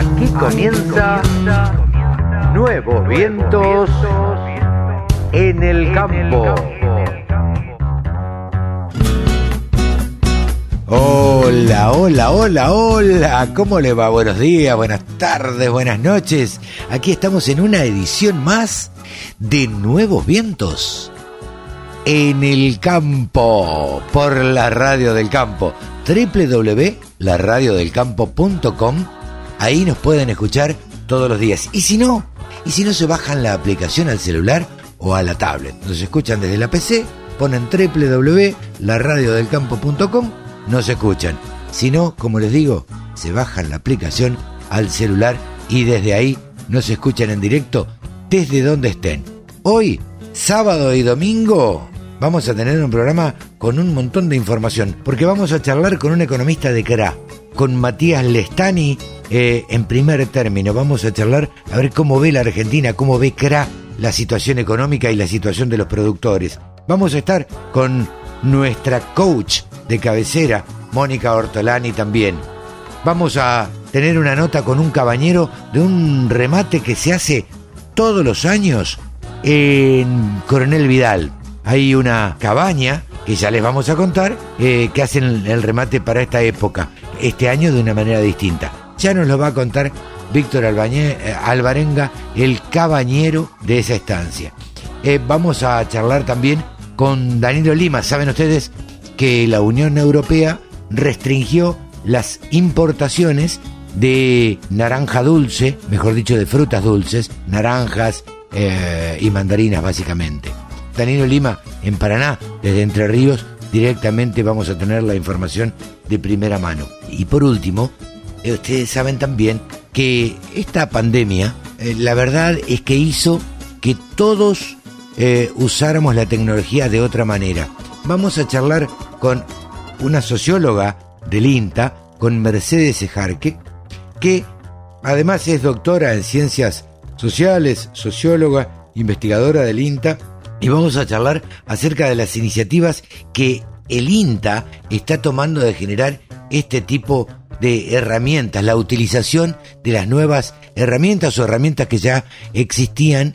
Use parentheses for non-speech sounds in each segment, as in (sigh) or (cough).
Aquí comienza Nuevos Vientos en el Campo. Hola, hola, hola, hola. ¿Cómo le va? Buenos días, buenas tardes, buenas noches. Aquí estamos en una edición más de Nuevos Vientos en el campo por la radio del campo www.laradiodelcampo.com ahí nos pueden escuchar todos los días. Y si no y si no se bajan la aplicación al celular o a la tablet. Nos escuchan desde la PC ponen www.laradiodelcampo.com nos escuchan. Si no como les digo se bajan la aplicación al celular y desde ahí nos escuchan en directo desde donde estén. Hoy sábado y domingo vamos a tener un programa con un montón de información, porque vamos a charlar con un economista de CRA, con Matías Lestani, eh, en primer término. Vamos a charlar a ver cómo ve la Argentina, cómo ve CRA la situación económica y la situación de los productores. Vamos a estar con nuestra coach de cabecera, Mónica Ortolani también. Vamos a tener una nota con un caballero de un remate que se hace todos los años en Coronel Vidal hay una cabaña que ya les vamos a contar, eh, que hacen el remate para esta época, este año de una manera distinta. Ya nos lo va a contar Víctor Albañé, eh, Alvarenga, el cabañero de esa estancia. Eh, vamos a charlar también con Danilo Lima. Saben ustedes que la Unión Europea restringió las importaciones de naranja dulce, mejor dicho, de frutas dulces, naranjas y mandarinas básicamente. Danilo Lima en Paraná, desde Entre Ríos, directamente vamos a tener la información de primera mano. Y por último, eh, ustedes saben también que esta pandemia, eh, la verdad es que hizo que todos eh, usáramos la tecnología de otra manera. Vamos a charlar con una socióloga del INTA, con Mercedes Ejarque, que además es doctora en ciencias sociales, socióloga, investigadora del INTA y vamos a charlar acerca de las iniciativas que el INTA está tomando de generar este tipo de herramientas, la utilización de las nuevas herramientas o herramientas que ya existían,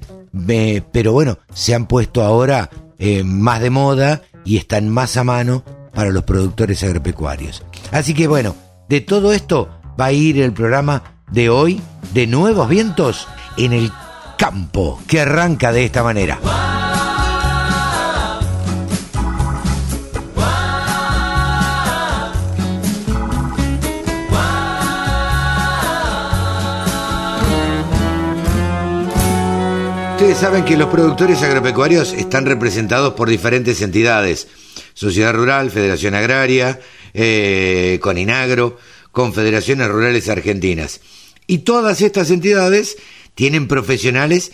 pero bueno, se han puesto ahora eh, más de moda y están más a mano para los productores agropecuarios. Así que bueno, de todo esto va a ir el programa de hoy de Nuevos Vientos en el campo, que arranca de esta manera. Saben que los productores agropecuarios están representados por diferentes entidades. Sociedad Rural, Federación Agraria, eh, Coninagro, Confederaciones Rurales Argentinas. Y todas estas entidades tienen profesionales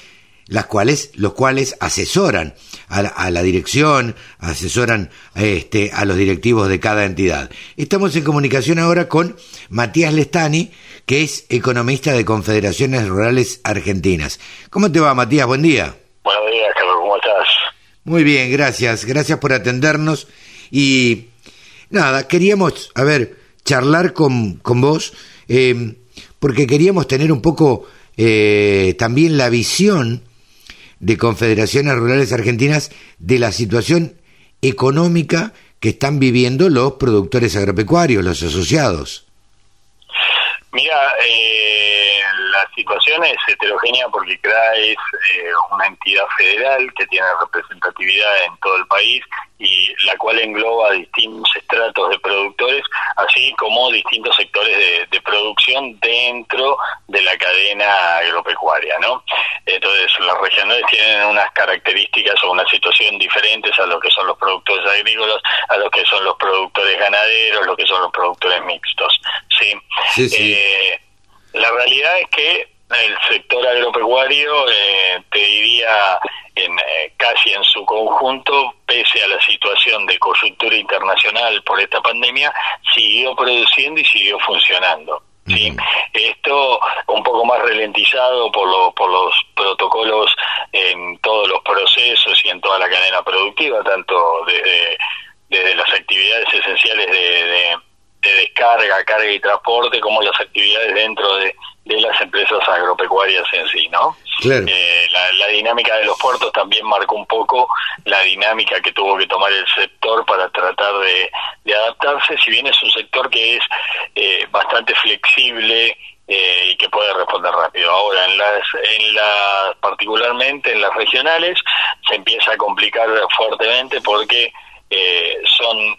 las cuales, los cuales asesoran a la, dirección, asesoran este, a los directivos de cada entidad. Estamos en comunicación ahora con Matías Lestani, que es economista de Confederaciones Rurales Argentinas. ¿Cómo te va, Matías? Buen día. Buenos días, Carlos, ¿cómo estás? Muy bien, gracias. Gracias por atendernos. Y nada, queríamos, a ver, charlar con, con vos, eh, porque queríamos tener un poco eh, también la visión de Confederaciones Rurales Argentinas de la situación económica que están viviendo los productores agropecuarios, los asociados. Mira, eh, la situación es heterogénea porque CRA es eh, una entidad federal que tiene representatividad en todo el país y la cual engloba distintos estratos de productores, así como distintos sectores de, producción dentro de la cadena agropecuaria, ¿no? Entonces, las regionales tienen unas características o una situación diferentes a lo que son los productores agrícolas, a lo que son los productores ganaderos, lo que son los productores mixtos, ¿sí? sí, sí. Eh, la realidad es que el sector agropecuario, eh, te diría en, eh, casi en su conjunto, pese a la situación de coyuntura internacional por esta pandemia, siguió produciendo y siguió funcionando. ¿sí? Esto un poco más ralentizado por, por los protocolos en todos los procesos y en toda la cadena productiva, tanto desde, desde las actividades esenciales de de descarga, carga y transporte, como las actividades dentro de, las empresas agropecuarias en sí, ¿no? Eh, la, dinámica de los puertos también marcó un poco la dinámica que tuvo que tomar el sector para tratar de, adaptarse, si bien es un sector que es eh, bastante flexible eh, y que puede responder rápido. Ahora, en las, en las, particularmente en las regionales, se empieza a complicar fuertemente porque son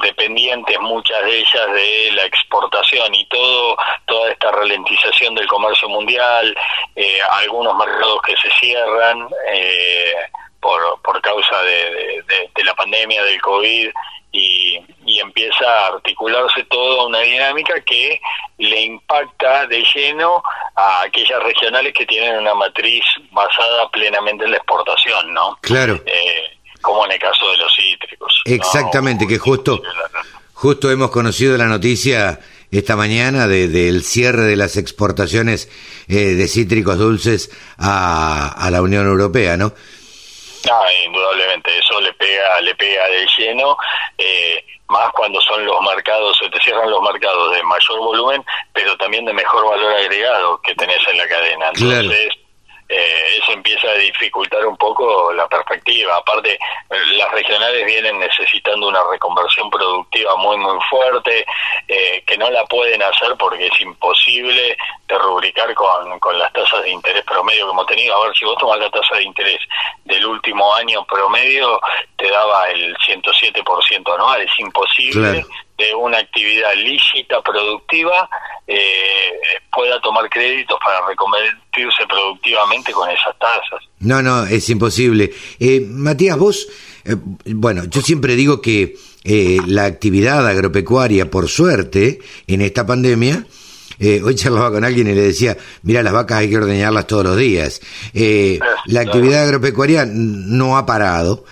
dependientes muchas de ellas de la exportación y todo toda esta ralentización del comercio mundial eh, algunos mercados que se cierran eh, por, por causa de, de, la pandemia del covid y, y empieza a articularse toda una dinámica que le impacta de lleno a aquellas regionales que tienen una matriz basada plenamente en la exportación, ¿no? Claro. Eh, como en el caso de los cítricos. Exactamente, que justo, justo hemos conocido la noticia esta mañana de, del cierre de las exportaciones eh, de cítricos dulces a, a la Unión Europea, ¿no? Ah, indudablemente, eso le pega, le pega de lleno, eh, más cuando son los mercados, se te cierran los mercados de mayor volumen, pero también de mejor valor agregado que tenés en la cadena. Entonces, eh, eso empieza a dificultar un poco la perspectiva. Aparte, las regionales vienen necesitando una reconversión productiva muy, muy fuerte, eh, que no la pueden hacer porque es imposible de rubricar con, con las tasas de interés promedio que hemos tenido. A ver, si vos tomas la tasa de interés del último año promedio, te daba el 107% anual. Es imposible de una actividad lícita, productiva, eh, pueda tomar créditos para reconvertirse productivamente con esas tasas. No, no, es imposible. Eh, Matías, vos, eh, bueno, yo siempre digo que la actividad agropecuaria, por suerte, en esta pandemia, hoy charlaba con alguien y le decía, mira, las vacas hay que ordeñarlas todos los días. la actividad agropecuaria no ha parado.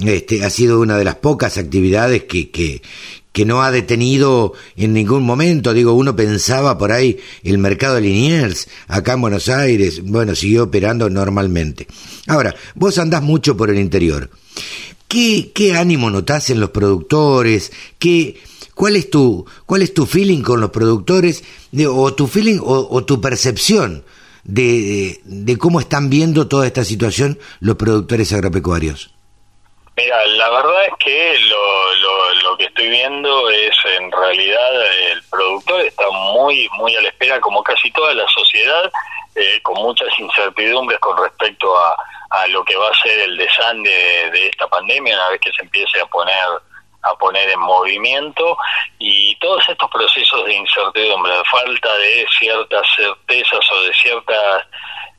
Este, ha sido una de las pocas actividades que, que, que no ha detenido en ningún momento. Digo, uno pensaba por ahí el mercado de Liniers, acá en Buenos Aires, bueno, siguió operando normalmente. Ahora, vos andás mucho por el interior. ¿Qué, qué ánimo notás en los productores? ¿Qué, cuál, es tu, ¿Cuál es tu feeling con los productores? o tu feeling o, tu percepción de, de cómo están viendo toda esta situación los productores agropecuarios? Mira, la verdad es que lo, lo, que estoy viendo es en realidad el productor está muy muy a la espera, como casi toda la sociedad, eh, con muchas incertidumbres con respecto a, a lo que va a ser el desande de, esta pandemia una vez que se empiece a poner a poner en movimiento. Y todos estos procesos de incertidumbre, de falta de ciertas certezas o de ciertas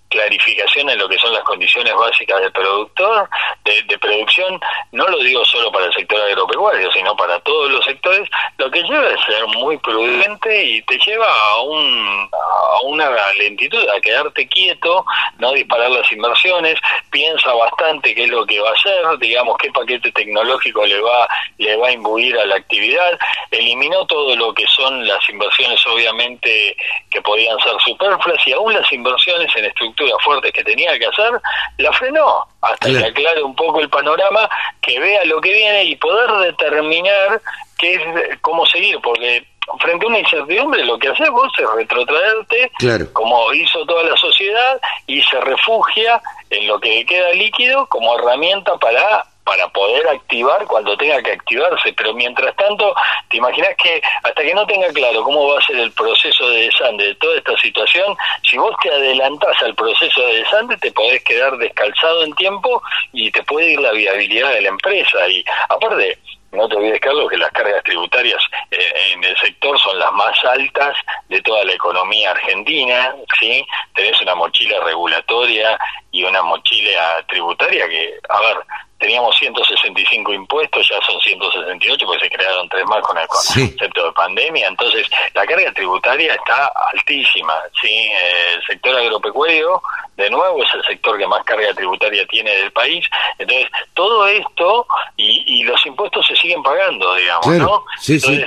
clarificación en lo que son las condiciones básicas del productor, de, producción, no lo digo solo para el sector agropecuario, sino para todos los sectores, lo que lleva a ser muy prudente y te lleva a, un, a una lentitud, a quedarte quieto, no disparar las inversiones, piensa bastante qué es lo que va a hacer, digamos qué paquete tecnológico le va, le va a imbuir a la actividad, eliminó todo lo que son las inversiones obviamente que podían ser superfluas y aún las inversiones en estructura fuertes que tenía que hacer, la frenó hasta que aclare un poco el panorama, que vea lo que viene y poder determinar qué es, cómo seguir, porque frente a una incertidumbre lo que haces vos es retrotraerte, como hizo toda la sociedad, y se refugia en lo que queda líquido como herramienta para para poder activar cuando tenga que activarse, pero mientras tanto, te imaginas que hasta que no tenga claro cómo va a ser el proceso de desande de toda esta situación, si vos te adelantás al proceso de desande, te podés quedar descalzado en tiempo y te puede ir la viabilidad de la empresa. Y aparte, no te olvides, Carlos, que las cargas tributarias eh, en el sector son las más altas de toda la economía argentina, ¿sí? Tenés una mochila regulatoria y una mochila tributaria que, a ver, teníamos 165 impuestos, ya son 168 porque se crearon tres más con el concepto de pandemia, entonces la carga tributaria está altísima, ¿sí? El sector agropecuario, de nuevo, es el sector que más carga tributaria tiene del país, entonces todo esto y, los impuestos se siguen pagando, digamos, ¿no? entonces,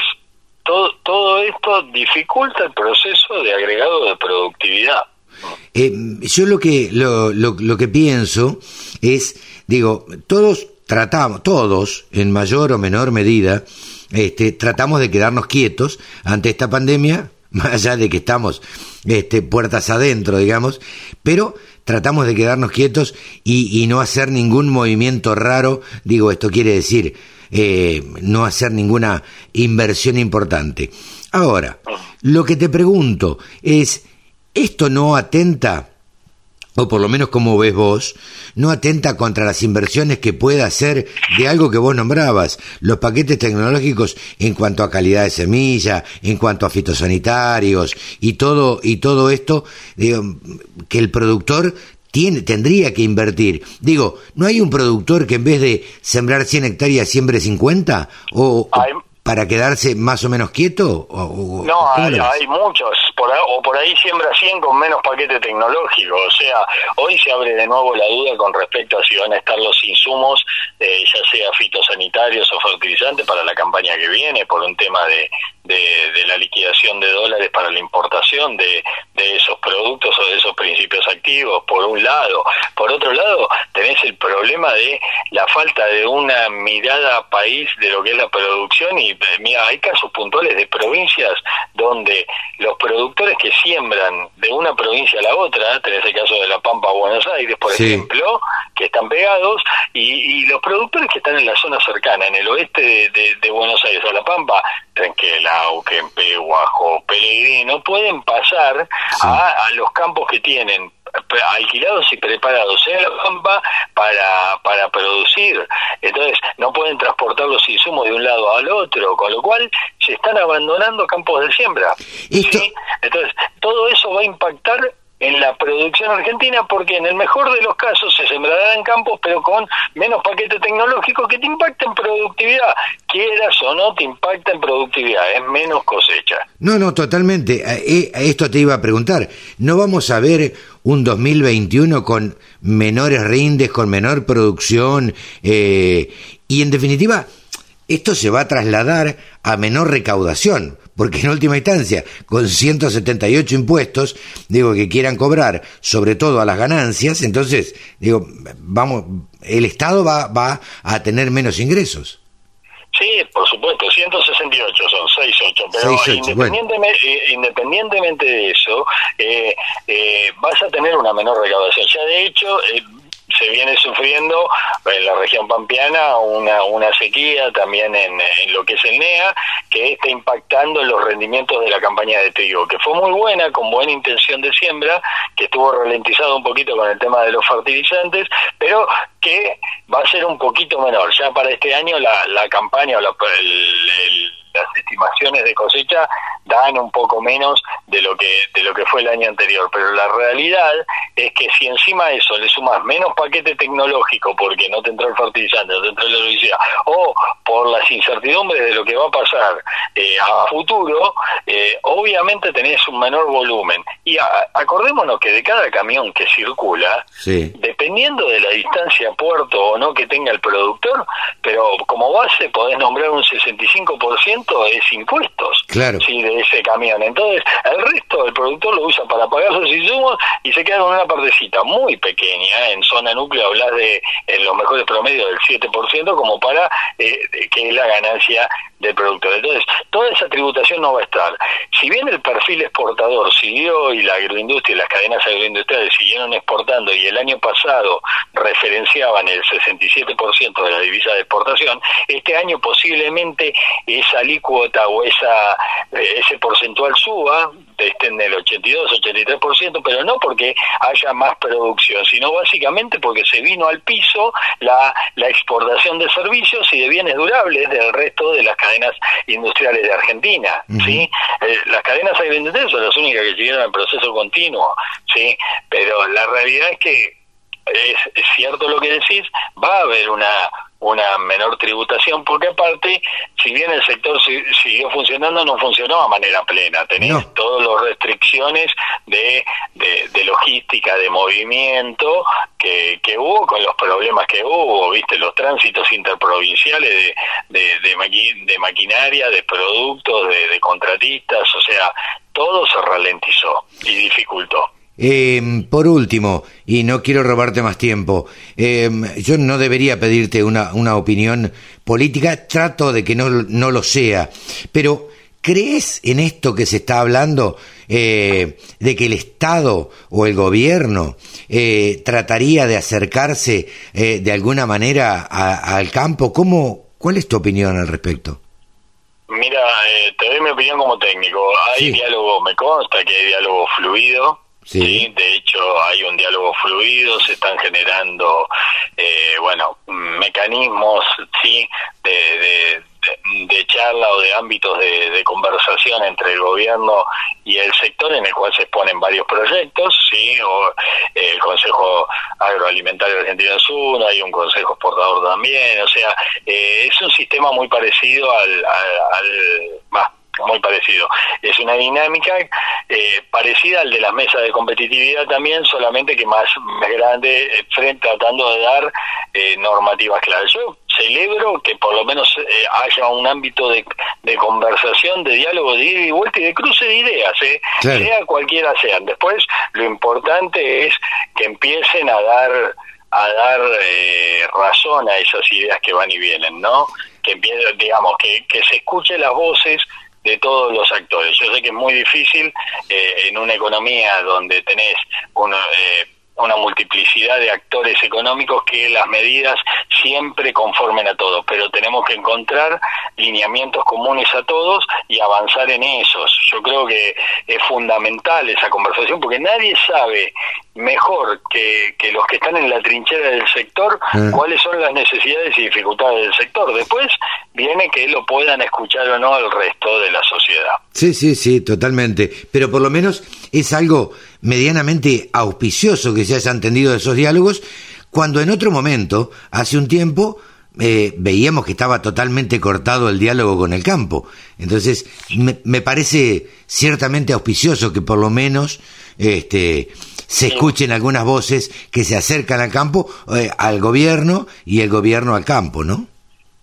Todo, todo esto dificulta el proceso de agregado de productividad. Eh, yo lo que, lo, lo, lo que pienso es Digo, todos tratamos, todos, en mayor o menor medida, este, tratamos de quedarnos quietos ante esta pandemia, (laughs) más allá de que estamos este, puertas adentro, digamos, pero tratamos de quedarnos quietos y, no hacer ningún movimiento raro, digo, esto quiere decir eh, no hacer ninguna inversión importante. Ahora, lo que te pregunto es, ¿esto no atenta o por lo menos como ves vos, no atenta contra las inversiones que pueda hacer de algo que vos nombrabas, los paquetes tecnológicos en cuanto a calidad de semilla, en cuanto a fitosanitarios y todo y todo esto que el productor tiene, tendría que invertir. Digo, ¿no hay un productor que en vez de sembrar 100 hectáreas siembre 50? O, para quedarse más o menos quieto? O, no, hay, muchos, por, o por ahí siembra 100 con menos paquete tecnológico. O sea, hoy se abre de nuevo la duda con respecto a si van a estar los insumos, eh, ya sea fitosanitarios o fertilizantes, para la campaña que viene, por un tema de, de, la liquidación de dólares para la importación de, de esos productos o de esos principios activos, por un lado. Por otro lado, tenés el problema de la falta de una mirada país de lo que es la producción y mira, hay casos puntuales de provincias donde los productores que siembran de una provincia a la otra, tenés el caso de La Pampa Buenos Aires, por ejemplo, que están pegados, y, los productores que están en la zona cercana, en el oeste de, Buenos Aires o La Pampa, Trenquelau, Guajo, Pellegrino, pueden pasar a, a los campos que tienen alquilados y preparados en la pampa para, para producir. Entonces, no pueden transportar los insumos de un lado al otro, con lo cual se están abandonando campos de siembra. Entonces, todo eso va a impactar en la producción argentina porque en el mejor de los casos se sembrará en campos pero con menos paquete tecnológico que te impacta en productividad, quieras o no te impacta en productividad, es menos cosecha. No, no, totalmente. Eh, esto te iba a preguntar, ¿no vamos a ver un 2021 con menores rindes, con menor producción eh, y en definitiva esto se va a trasladar a menor recaudación? Porque en última instancia, con 178 impuestos, digo, que quieran cobrar sobre todo a las ganancias, entonces, digo, vamos, el Estado va, va a tener menos ingresos. Sí, por supuesto, 168 son, 68, pero independientemente, eh, independientemente de eso, eh, eh, vas a tener una menor recaudación. Ya de hecho, se viene sufriendo en la región pampeana una, una sequía, también en, lo que es el NEA, que está impactando en los rendimientos de la campaña de trigo, que fue muy buena, con buena intención de siembra, que estuvo ralentizado un poquito con el tema de los fertilizantes, pero que va a ser un poquito menor. Ya para este año la, la campaña o la, el las estimaciones de cosecha dan un poco menos de lo que de lo que fue el año anterior, pero la realidad es que si encima de eso le sumas menos paquete tecnológico porque no te entró el fertilizante, no te entró la herbicida, o por las incertidumbres de lo que va a pasar eh, a futuro, eh, obviamente tenés un menor volumen. Y acordémonos que de cada camión que circula, dependiendo de la distancia puerto o no que tenga el productor, pero como base podés nombrar un 65% es impuestos claro. ¿sí? de ese camión. Entonces, el resto del productor lo usa para pagar sus insumos y se queda con una partecita muy pequeña. En zona núcleo hablas de en los mejores promedios del 7% como para eh, que es la ganancia del productor. Entonces, toda esa tributación no va a estar. Si bien el perfil exportador siguió y la agroindustria y las cadenas agroindustriales siguieron exportando y el año pasado referenciaban el 67% de la divisa de exportación, este año posiblemente esa alícuota o esa eh, ese porcentual suba, estén en el 82, 83%, pero no porque haya más producción, sino básicamente porque se vino al piso la, la exportación de servicios y de bienes durables del resto de las cadenas industriales de Argentina, ¿sí? Eh, las cadenas agroindustriales son las únicas que siguieron el proceso continuo, ¿sí? Pero la realidad es que es, es cierto lo que decís, va a haber una una menor tributación, porque aparte, si bien el sector siguió funcionando, no funcionó a manera plena. Tenés todas las restricciones de, de, logística, de movimiento que, que hubo con los problemas que hubo, viste, los tránsitos interprovinciales de, de, de, maquinaria, de productos, de contratistas, o sea, todo se ralentizó y dificultó. Em, por último, y no quiero robarte más tiempo, em, yo no debería pedirte una, una, opinión política, trato de que no, no, lo sea, pero ¿crees en esto que se está hablando eh, de que el Estado o el gobierno eh, trataría de acercarse eh, de alguna manera al campo? ¿Cómo, ¿Cuál es tu opinión al respecto? Mira, te doy mi opinión como técnico. Hay diálogo, me consta que hay diálogo fluido Sí. de hecho hay un diálogo fluido, se están generando, eh, bueno, mecanismos, sí, de, de, charla o de ámbitos de, conversación entre el gobierno y el sector en el cual se exponen varios proyectos, sí, o eh, el Consejo Agroalimentario Argentino es uno, hay un Consejo Exportador también, o sea, eh, es un sistema muy parecido al, al, al muy parecido. Es una dinámica eh, parecida al de las mesas de competitividad también, solamente que más, grande, eh, frente tratando de dar eh, normativas claras. Yo celebro que por lo menos haya un ámbito de, conversación, de diálogo, de ida y vuelta y de cruce de ideas, sea cualquiera sean. Después, lo importante es que empiecen a dar a dar razón a esas ideas que van y vienen, ¿no? Que digamos, que, que se escuchen las voces de todos los actores. Yo sé que es muy difícil eh, en una economía donde tenés una, eh, una multiplicidad de actores económicos que las medidas siempre conformen a todos, pero tenemos que encontrar lineamientos comunes a todos y avanzar en esos. Yo creo que es fundamental esa conversación porque nadie sabe mejor que, que los que están en la trinchera del sector mm. cuáles son las necesidades y dificultades del sector. Después viene que lo puedan escuchar o no el resto de la sociedad. Sí, sí, sí, totalmente. Pero por lo menos es algo medianamente auspicioso que se haya entendido de esos diálogos, cuando en otro momento, hace un tiempo, eh, veíamos que estaba totalmente cortado el diálogo con el campo. Entonces, me, parece ciertamente auspicioso que por lo menos este, se escuchen algunas voces que se acercan al campo, eh, al gobierno y el gobierno al campo, ¿no?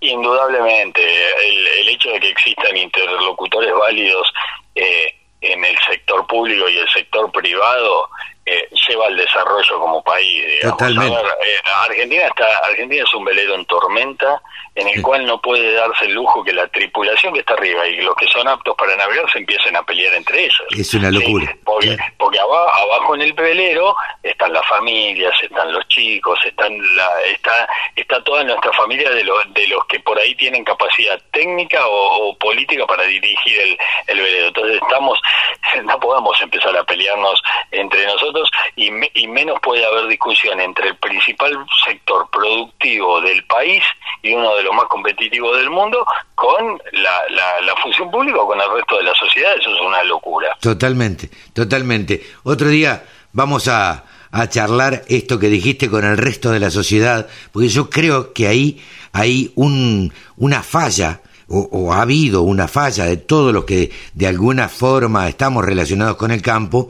Indudablemente, el, el hecho de que existan interlocutores válidos eh, en el sector público y el sector privado eh, lleva al desarrollo como país. Totalmente. Eh, Argentina está, Argentina es un velero en tormenta en el cual no puede darse el lujo que la tripulación que está arriba y los que son aptos para navegar se empiecen a pelear entre ellos. Es una locura. Porque, porque abajo, en el velero están las familias, están los chicos, están la, está, está toda nuestra familia de, los de los que por ahí tienen capacidad técnica o, política para dirigir el, el velero. Entonces estamos, (laughs) no podemos empezar a pelearnos entre nosotros y, menos puede haber discusión entre el principal sector productivo del país y uno de los más competitivos del mundo con la, la, función pública o con el resto de la sociedad. Eso es una locura. Totalmente, totalmente. Otro día vamos a, a charlar esto que dijiste con el resto de la sociedad, porque yo creo que ahí hay un, una falla o, ha habido una falla de todos los que de alguna forma estamos relacionados con el campo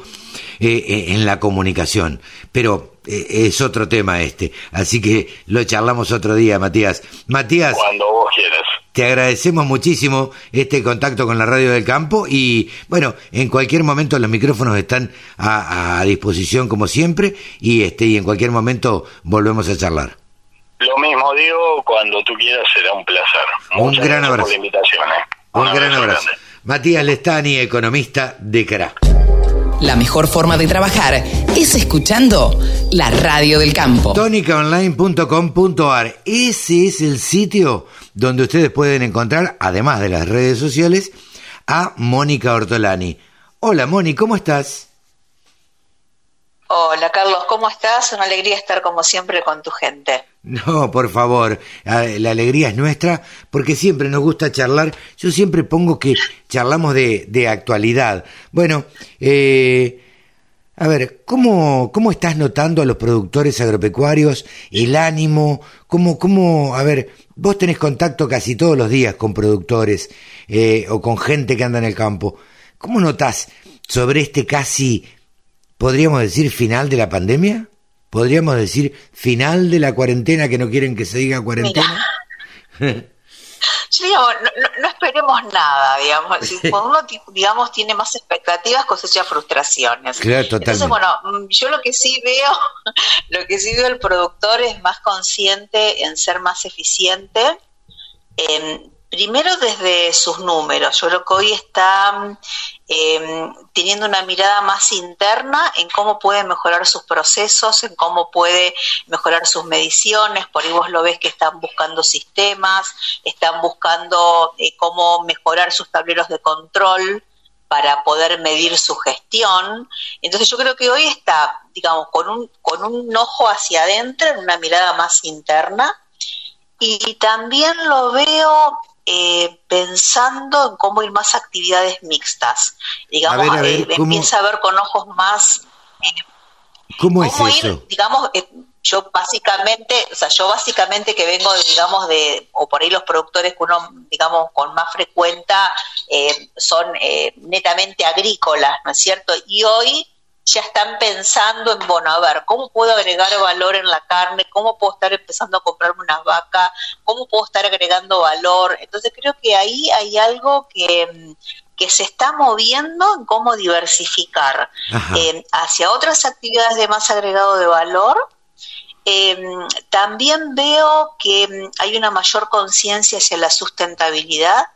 eh, eh, en la comunicación. Pero eh, es otro tema este. Así que lo charlamos otro día, Matías. Matías. Cuando vos quieras. Te agradecemos muchísimo este contacto con la Radio del Campo y bueno, en cualquier momento los micrófonos están a, disposición como siempre y este y en cualquier momento volvemos a charlar. Lo mismo digo, cuando tú quieras será un placer. un gran abrazo. Por la invitación, ¿eh? Un, gran abrazo. Matías Lestani, economista de CRA. La mejor forma de trabajar es escuchando la radio del campo. Tonicaonline.com.ar Ese es el sitio donde ustedes pueden encontrar, además de las redes sociales, a Mónica Ortolani. Hola Moni, ¿cómo estás? Hola Carlos, ¿cómo estás? Una alegría estar como siempre con tu gente. No, por favor, la alegría es nuestra porque siempre nos gusta charlar. Yo siempre pongo que charlamos de, de actualidad. Bueno, eh, a ver, ¿cómo, ¿cómo estás notando a los productores agropecuarios el ánimo? ¿Cómo, cómo, a ver, vos tenés contacto casi todos los días con productores eh, o con gente que anda en el campo. ¿Cómo notás sobre este casi ¿Podríamos decir final de la pandemia? ¿Podríamos decir final de la cuarentena que no quieren que se diga cuarentena? (laughs) no, esperemos nada, digamos. (laughs) Cuando uno, digamos, tiene más expectativas, cosecha frustraciones. Entonces, bueno, mm, yo lo que sí veo, (laughs) lo que sí veo el productor es más consciente en ser más eficiente. primero desde sus números. Yo creo que hoy está eh, teniendo una mirada más interna en cómo puede mejorar sus procesos, en cómo puede mejorar sus mediciones, por ahí vos lo ves que están buscando sistemas, están buscando eh, cómo mejorar sus tableros de control para poder medir su gestión. Entonces yo creo que hoy está, digamos, con un, con un ojo hacia adentro, en una mirada más interna, y también lo veo eh, pensando en cómo ir más actividades mixtas. Digamos, eh, empieza a ver con ojos más... Eh, ¿Cómo, es eso? digamos, yo básicamente, o sea, yo básicamente que vengo, digamos, de, o por ahí los productores que uno, digamos, con más frecuenta son netamente agrícolas, ¿no es cierto? Y hoy ya están pensando en, bueno, a ver, ¿cómo puedo agregar valor en la carne? ¿Cómo puedo estar empezando a comprarme unas vacas? ¿Cómo puedo estar agregando valor? Entonces creo que ahí hay algo que, se está moviendo en cómo diversificar eh, hacia otras actividades de más agregado de valor. Eh, también veo que hay una mayor conciencia hacia la sustentabilidad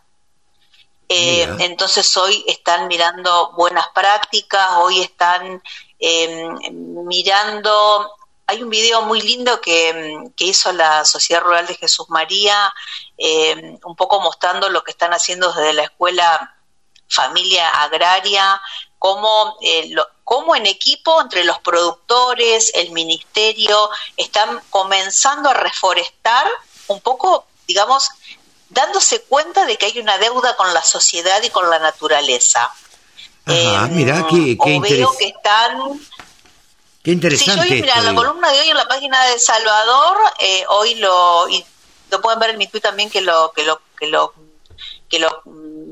eh, entonces hoy están mirando buenas prácticas, hoy están em, mirando, hay un video muy lindo que, hizo la Sociedad Rural de Jesús María, em, un poco mostrando lo que están haciendo desde la escuela familia agraria, cómo, eh, cómo en equipo entre los productores, el ministerio, están comenzando a reforestar un poco, digamos, dándose cuenta de que hay una deuda con la sociedad y con la naturaleza. Ajá, mira, qué, qué veo que están... Qué interesante. Sí, yo mira, la columna de hoy en la página de Salvador, eh, hoy lo, y lo pueden ver en mi tweet también que lo, que lo, que lo, que lo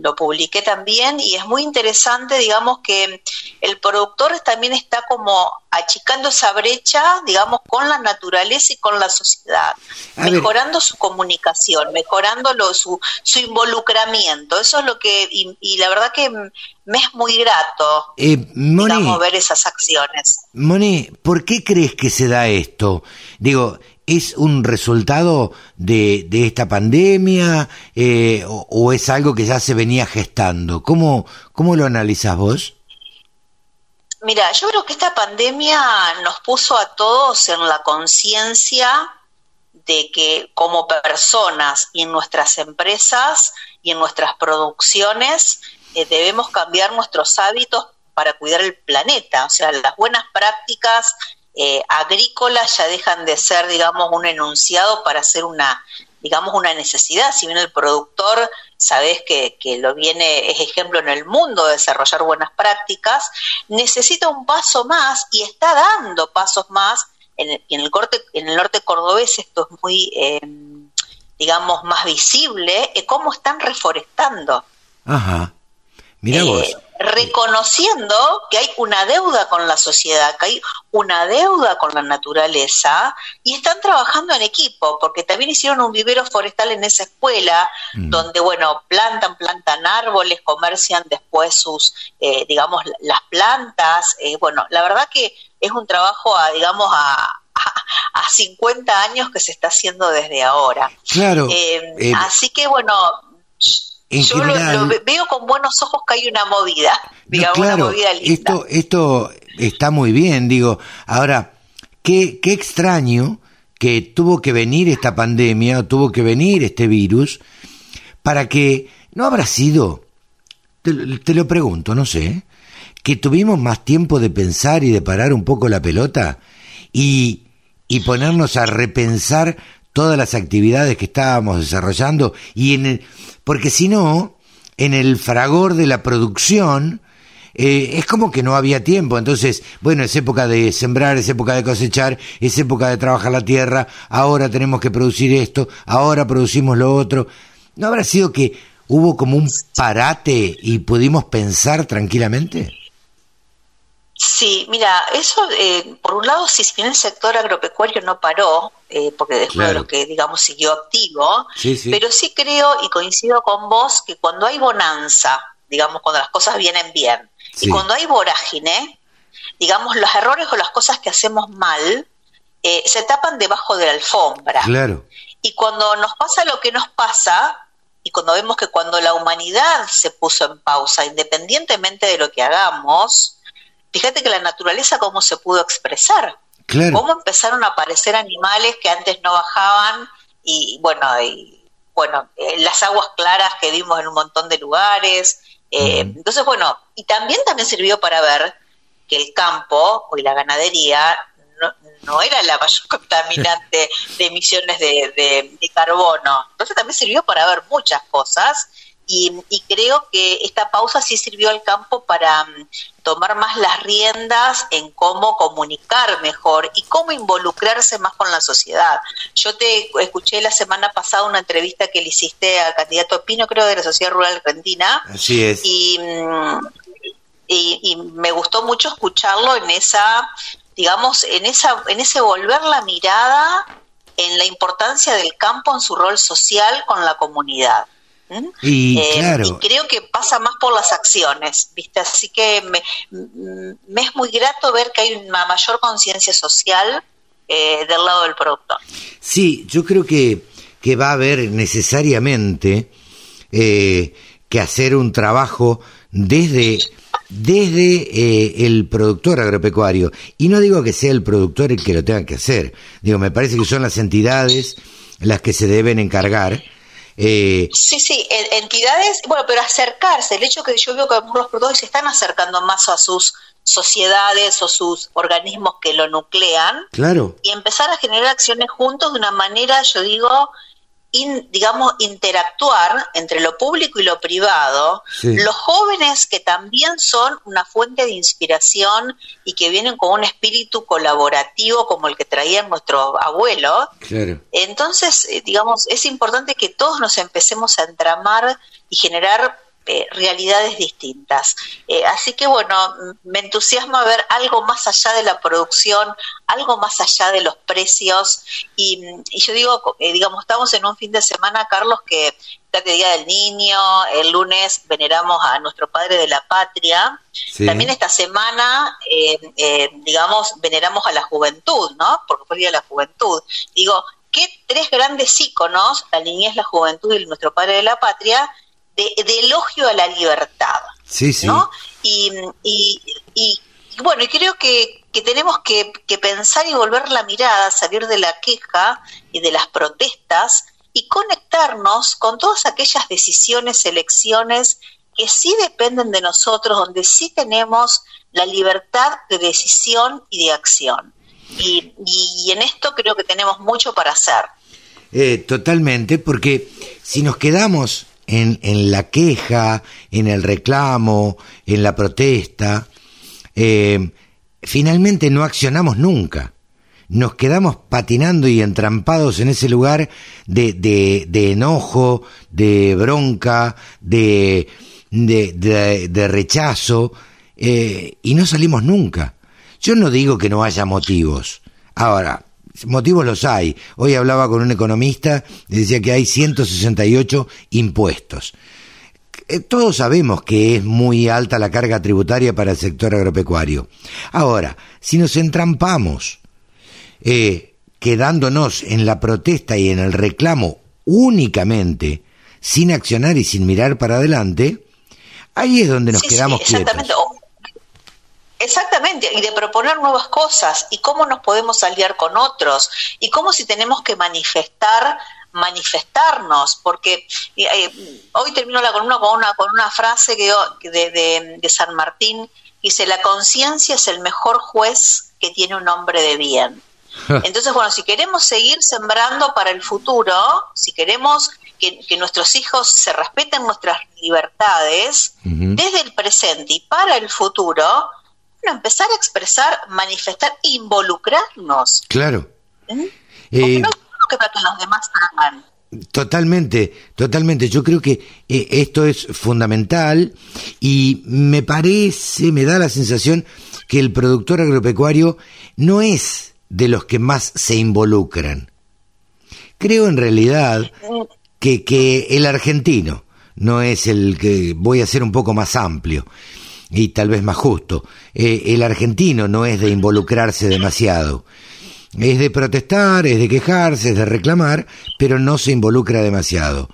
lo publiqué también y es muy interesante, digamos, que el productor también está como achicando esa brecha, digamos, con la naturaleza y con la sociedad, mejorando su comunicación, mejorando su, su involucramiento. Eso es lo que, y, la verdad que me es muy grato, eh, digamos, ver esas acciones. Moni, ¿por qué crees que se da esto? Digo, ¿Es un resultado de, esta pandemia eh, o, es algo que ya se venía gestando? ¿Cómo, cómo lo analizas vos? Mira, yo creo que esta pandemia nos puso a todos en la conciencia de que como personas y en nuestras empresas y en nuestras producciones eh, debemos cambiar nuestros hábitos para cuidar el planeta. O sea, las buenas prácticas eh, agrícolas ya dejan de ser, digamos, un enunciado para hacer una, digamos, una necesidad. Si bien el productor, sabes que, que lo viene, es ejemplo en el mundo de desarrollar buenas prácticas, necesita un paso más y está dando pasos más. En el, en el, corte, en el norte cordobés esto es muy, eh, digamos, más visible, es cómo están reforestando. Ajá. Mira vos. Eh, reconociendo que hay una deuda con la sociedad, que hay una deuda con la naturaleza y están trabajando en equipo, porque también hicieron un vivero forestal en esa escuela, mm. donde, bueno, plantan, plantan árboles, comercian después sus, eh, digamos, las plantas. Eh, bueno, la verdad que es un trabajo, a, digamos, a, (laughs) a, 50 años que se está haciendo desde ahora. Claro. así que, bueno, yo lo, veo con buenos ojos que hay una movida, digamos, una movida linda. Esto, esto está muy bien, digo. Ahora, qué, qué extraño que tuvo que venir esta pandemia, tuvo que venir este virus, para que no habrá sido, te, te lo pregunto, no sé, que tuvimos más tiempo de pensar y de parar un poco la pelota y, y ponernos a repensar todas las actividades que estábamos desarrollando y en el, porque si no, en el fragor de la producción, eh, es como que no había tiempo. Entonces, bueno, es época de sembrar, es época de cosechar, es época de trabajar la tierra, ahora tenemos que producir esto, ahora producimos lo otro. ¿No habrá sido que hubo como un parate y pudimos pensar tranquilamente? Sí, mira, eso, eh, por un lado, si bien el sector agropecuario no paró, eh, porque es de los que, digamos, siguió activo, pero sí creo y coincido con vos que cuando hay bonanza, digamos, cuando las cosas vienen bien, y cuando hay vorágine, digamos, los errores o las cosas que hacemos mal eh, se tapan debajo de la alfombra. Claro. Y cuando nos pasa lo que nos pasa, y cuando vemos que cuando la humanidad se puso en pausa, independientemente de lo que hagamos, fíjate que la naturaleza cómo se pudo expresar. Claro. Cómo empezaron a aparecer animales que antes no bajaban y bueno, y, bueno, eh, las aguas claras que vimos en un montón de lugares. Eh, entonces, bueno, y también también sirvió para ver que el campo y la ganadería no, era la mayor (laughs) contaminante de emisiones de, carbono. Entonces también sirvió para ver muchas cosas y, creo que esta pausa sí sirvió al campo para tomar más las riendas en cómo comunicar mejor y cómo involucrarse más con la sociedad. Yo te escuché la semana pasada una entrevista que le hiciste al candidato Pino, creo, de la Sociedad Rural Argentina. Así es. Y, y, me gustó mucho escucharlo en esa digamos, en, esa, en ese volver la mirada en la importancia del campo en su rol social con la comunidad. Y, eh, claro. creo que pasa más por las acciones, ¿viste? Así que me, me es muy grato ver que hay una mayor conciencia social eh, del lado del productor. Sí, yo creo que, que va a haber necesariamente eh, que hacer un trabajo desde desde eh, el productor agropecuario. Y no digo que sea el productor el que lo tenga que hacer. Digo, me parece que son las entidades las que se deben encargar. Eh, sí, sí, entidades, bueno, pero acercarse, el hecho que yo veo que los productores se están acercando más a sus sociedades o sus organismos que lo nuclean. Claro. Y empezar a generar acciones juntos de una manera, yo digo, digamos, interactuar entre lo público y lo privado, los jóvenes que también son una fuente de inspiración y que vienen con un espíritu colaborativo como el que traían nuestros abuelos, entonces, eh, digamos, es importante que todos nos empecemos a entramar y generar eh, realidades distintas. Eh, así que bueno, me entusiasma ver algo más allá de la producción, algo más allá de los precios. Y, yo digo, eh, digamos, estamos en un fin de semana, Carlos, que está el Día del Niño, el lunes veneramos a nuestro Padre de la Patria. También esta semana, digamos, veneramos a la juventud, ¿no? Porque fue el Día de la Juventud. Digo, ¿qué tres grandes íconos, la niñez, la juventud y nuestro Padre de la Patria, de, elogio a la libertad. Sí, sí. ¿no? Y, y, bueno, y creo que, que tenemos que, que, pensar y volver la mirada, salir de la queja y de las protestas y conectarnos con todas aquellas decisiones, elecciones que sí dependen de nosotros, donde sí tenemos la libertad de decisión y de acción. Y, y, en esto creo que tenemos mucho para hacer. Eh, totalmente, porque si nos quedamos en, la queja, en el reclamo, en la protesta, eh, finalmente no accionamos nunca. Nos quedamos patinando y entrampados en ese lugar de, de, enojo, de bronca, de, de, rechazo, eh, y no salimos nunca. Yo no digo que no haya motivos. Ahora, motivos los hay. Hoy hablaba con un economista y decía que hay 168 impuestos. Eh, todos sabemos que es muy alta la carga tributaria para el sector agropecuario. Ahora, si nos entrampamos eh, quedándonos en la protesta y en el reclamo únicamente, sin accionar y sin mirar para adelante, ahí es donde nos quedamos quietos. Exactamente, y de proponer nuevas cosas y cómo nos podemos aliar con otros y cómo si tenemos que manifestar manifestarnos, porque eh, hoy termino la columna con una, con una frase que, de, de, San Martín, dice, la conciencia es el mejor juez que tiene un hombre de bien. (laughs) Entonces, bueno, si queremos seguir sembrando para el futuro, si queremos que, nuestros hijos se respeten nuestras libertades, desde el presente y para el futuro, empezar a expresar, manifestar, involucrarnos. Claro. ¿Mm? Eh, no que para que los demás hagan. Totalmente, totalmente. Yo creo que eh, esto es fundamental y me parece, me da la sensación que el productor agropecuario no es de los que más se involucran. Creo en realidad que, que el argentino no es el que voy a ser un poco más amplio y tal vez más justo. Eh, el argentino no es de involucrarse demasiado. Es de protestar, es de quejarse, es de reclamar, pero no se involucra demasiado.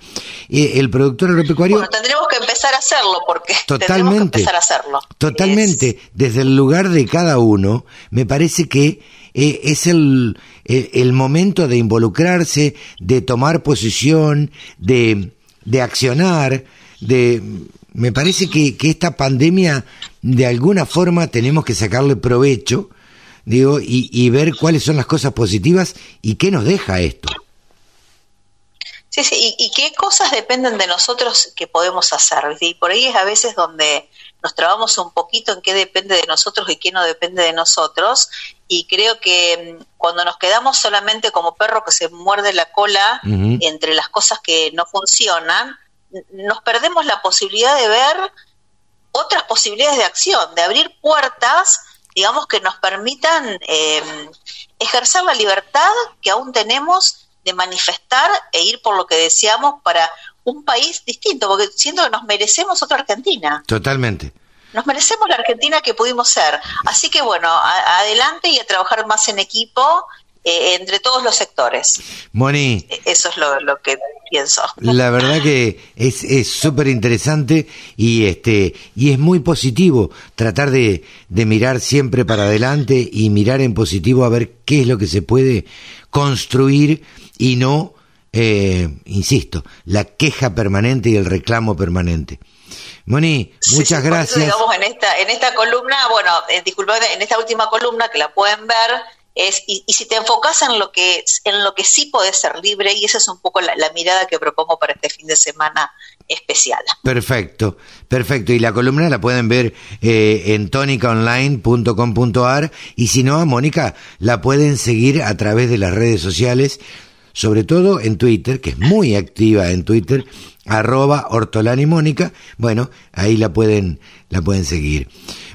Eh, el productor agropecuario... Bueno, tendremos que empezar a hacerlo porque totalmente, empezar a hacerlo. Totalmente, desde el lugar de cada uno, me parece que eh, es el, el, momento de involucrarse, de tomar posición, de, de accionar, de... Me parece que, que esta pandemia, de alguna forma, tenemos que sacarle provecho digo, y, y ver cuáles son las cosas positivas y qué nos deja esto. Sí, sí, y, qué cosas dependen de nosotros que podemos hacer. Y por ahí es a veces donde nos trabamos un poquito en qué depende de nosotros y qué no depende de nosotros. Y creo que mm, cuando nos quedamos solamente como perro que se muerde la cola entre las cosas que no funcionan, nos perdemos la posibilidad de ver otras posibilidades de acción, de abrir puertas digamos, que nos permitan eh, ejercer la libertad que aún tenemos de manifestar e ir por lo que deseamos para un país distinto, porque siento que nos merecemos otra Argentina. Totalmente. Nos merecemos la Argentina que pudimos ser. Así que bueno, adelante y a trabajar más en equipo eh, entre todos los sectores. Moni. Eso es lo, que pienso. La verdad que es súper interesante y, este, y es muy positivo tratar de, de mirar siempre para adelante y mirar en positivo a ver qué es lo que se puede construir y no, eh, insisto, la queja permanente y el reclamo permanente. Moni, muchas gracias. digamos, en esta, en esta columna, bueno, eh, en esta última columna que la pueden ver, y, si te enfocas en lo que en lo que sí puedes ser libre y esa es un poco la, mirada que propongo para este fin de semana especial. Perfecto, perfecto. Y la columna la pueden ver eh, en tonicaonline.com.ar y si no, a Mónica la pueden seguir a través de las redes sociales, sobre todo en Twitter, que es muy activa en Twitter, arroba Hortolani Mónica. Bueno, ahí la pueden, la pueden seguir.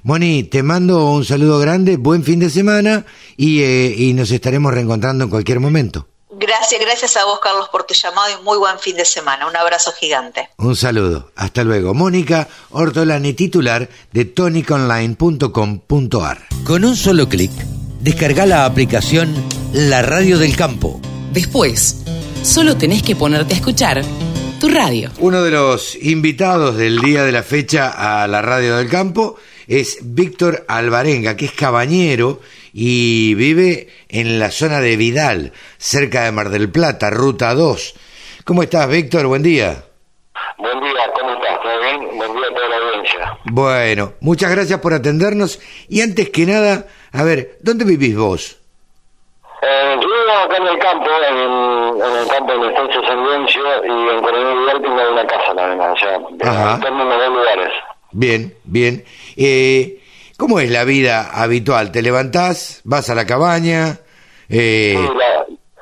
Moni, te mando un saludo grande, buen fin de semana y, eh, y nos estaremos reencontrando en cualquier momento. Gracias, gracias a vos, Carlos, por tu llamado y muy buen fin de semana. Un abrazo gigante. Un saludo. Hasta luego. Mónica Ortolani, titular de toniconline.com.ar. Con un solo clic, descarga la aplicación La Radio del Campo. Después, solo tenés que ponerte a escuchar tu radio. Uno de los invitados del día de la fecha a la Radio del Campo es Víctor Alvarenga, que es cabañero y vive en la zona de Vidal, cerca de Mar del Plata, Ruta 2. ¿Cómo estás, Víctor? Buen día. Buen día, ¿cómo estás? ¿Todo bien? Buen día a toda la audiencia. Bueno, muchas gracias por atendernos. Y antes que nada, a ver, ¿dónde vivís vos? Eh, yo vivo acá en el campo, en, el campo de Estancia San y en Coronel Vidal tengo una casa también, o sea, en de dos lugares. Bien, bien. Eh, ¿Cómo es la vida habitual? ¿Te levantás, vas a la cabaña? Eh...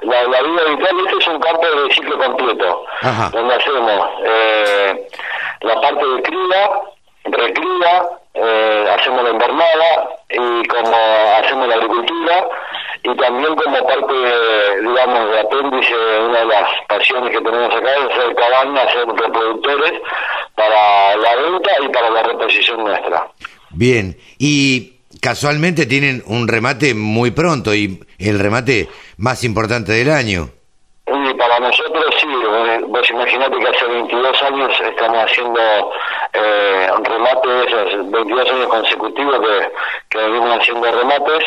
la, la, vida habitual, este es un campo de ciclo completo, donde hacemos eh, la parte de cría, recría, eh, hacemos la invernada y como hacemos la agricultura y también como parte, digamos, de apéndice, una de las pasiones que tenemos acá es hacer cabañas, hacer reproductores para la venta y para la reposición nuestra. Bien, y casualmente tienen un remate muy pronto y el remate más importante del año. Y para nosotros sí, vos imaginate que hace 22 años estamos haciendo eh, remates, 22 años consecutivos que, que venimos haciendo remates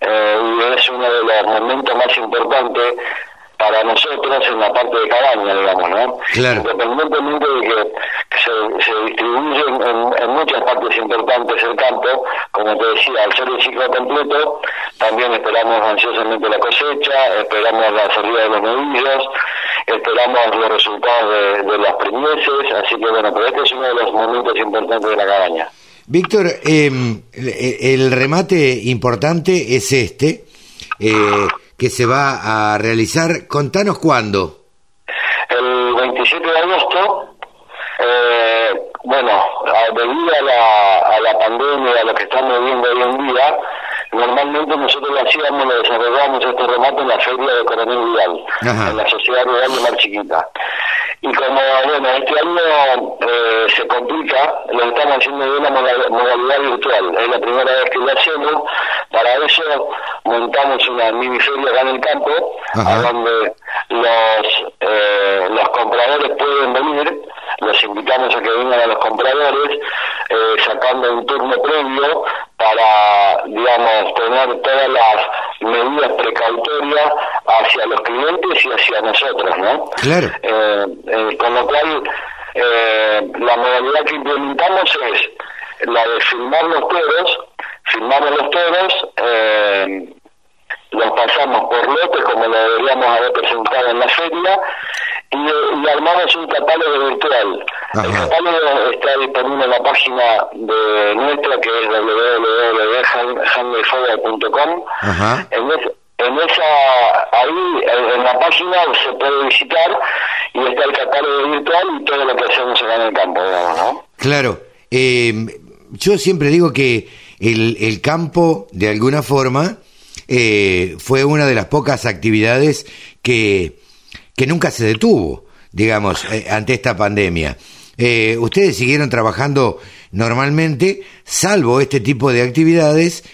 eh, es uno de los momentos más importantes para nosotros en la parte de cabaña, digamos, ¿no? Claro. Independientemente de que se, se distribuye en, muchas partes importantes el campo, como te decía, al ser el ciclo completo, también esperamos ansiosamente la cosecha, esperamos la salida de los novillos, esperamos los resultados de, las primeses, así que bueno, pero este es uno de los momentos importantes de la cabaña. Víctor, em, el remate importante es este. Eh, que se va a realizar. Contanos cuándo. Eh, 17 de agosto, eh, bueno, debido a la, a la pandemia, a lo que estamos viviendo hoy en día, normalmente nosotros lo hacíamos, lo desarrollamos este remate en la feria de Coronel Vidal, en la Sociedad Rural de Mar Chiquita. Y como, bueno, este año eh, se complica, lo estamos haciendo de una modalidad virtual. Es la primera vez que lo hacemos. Para eso montamos una mini feria acá en el campo, a donde los, eh, los compradores pueden venir. Los invitamos a que vengan a los compradores, eh, sacando un turno previo para, digamos, tener todas las medidas precautorias hacia los clientes y hacia nosotros, ¿no? Claro. Eh, eh, con lo cual, eh, la modalidad que implementamos es la de filmar los toros, filmamos los toros, eh, los pasamos por lotes como lo deberíamos haber presentado en la feria y, y armamos un catálogo virtual. El catálogo está disponible en la página de nuestra que es www.handleforward.com. En, en esa, ahí en la página se puede visitar y está el catálogo virtual y todo lo que hacemos acá en el campo, digamos, ¿no? Claro. Eh, yo siempre digo que el, el campo, de alguna forma, eh, fue una de las pocas actividades que, que nunca se detuvo, digamos, eh, ante esta pandemia. Eh, ustedes siguieron trabajando normalmente, salvo este tipo de actividades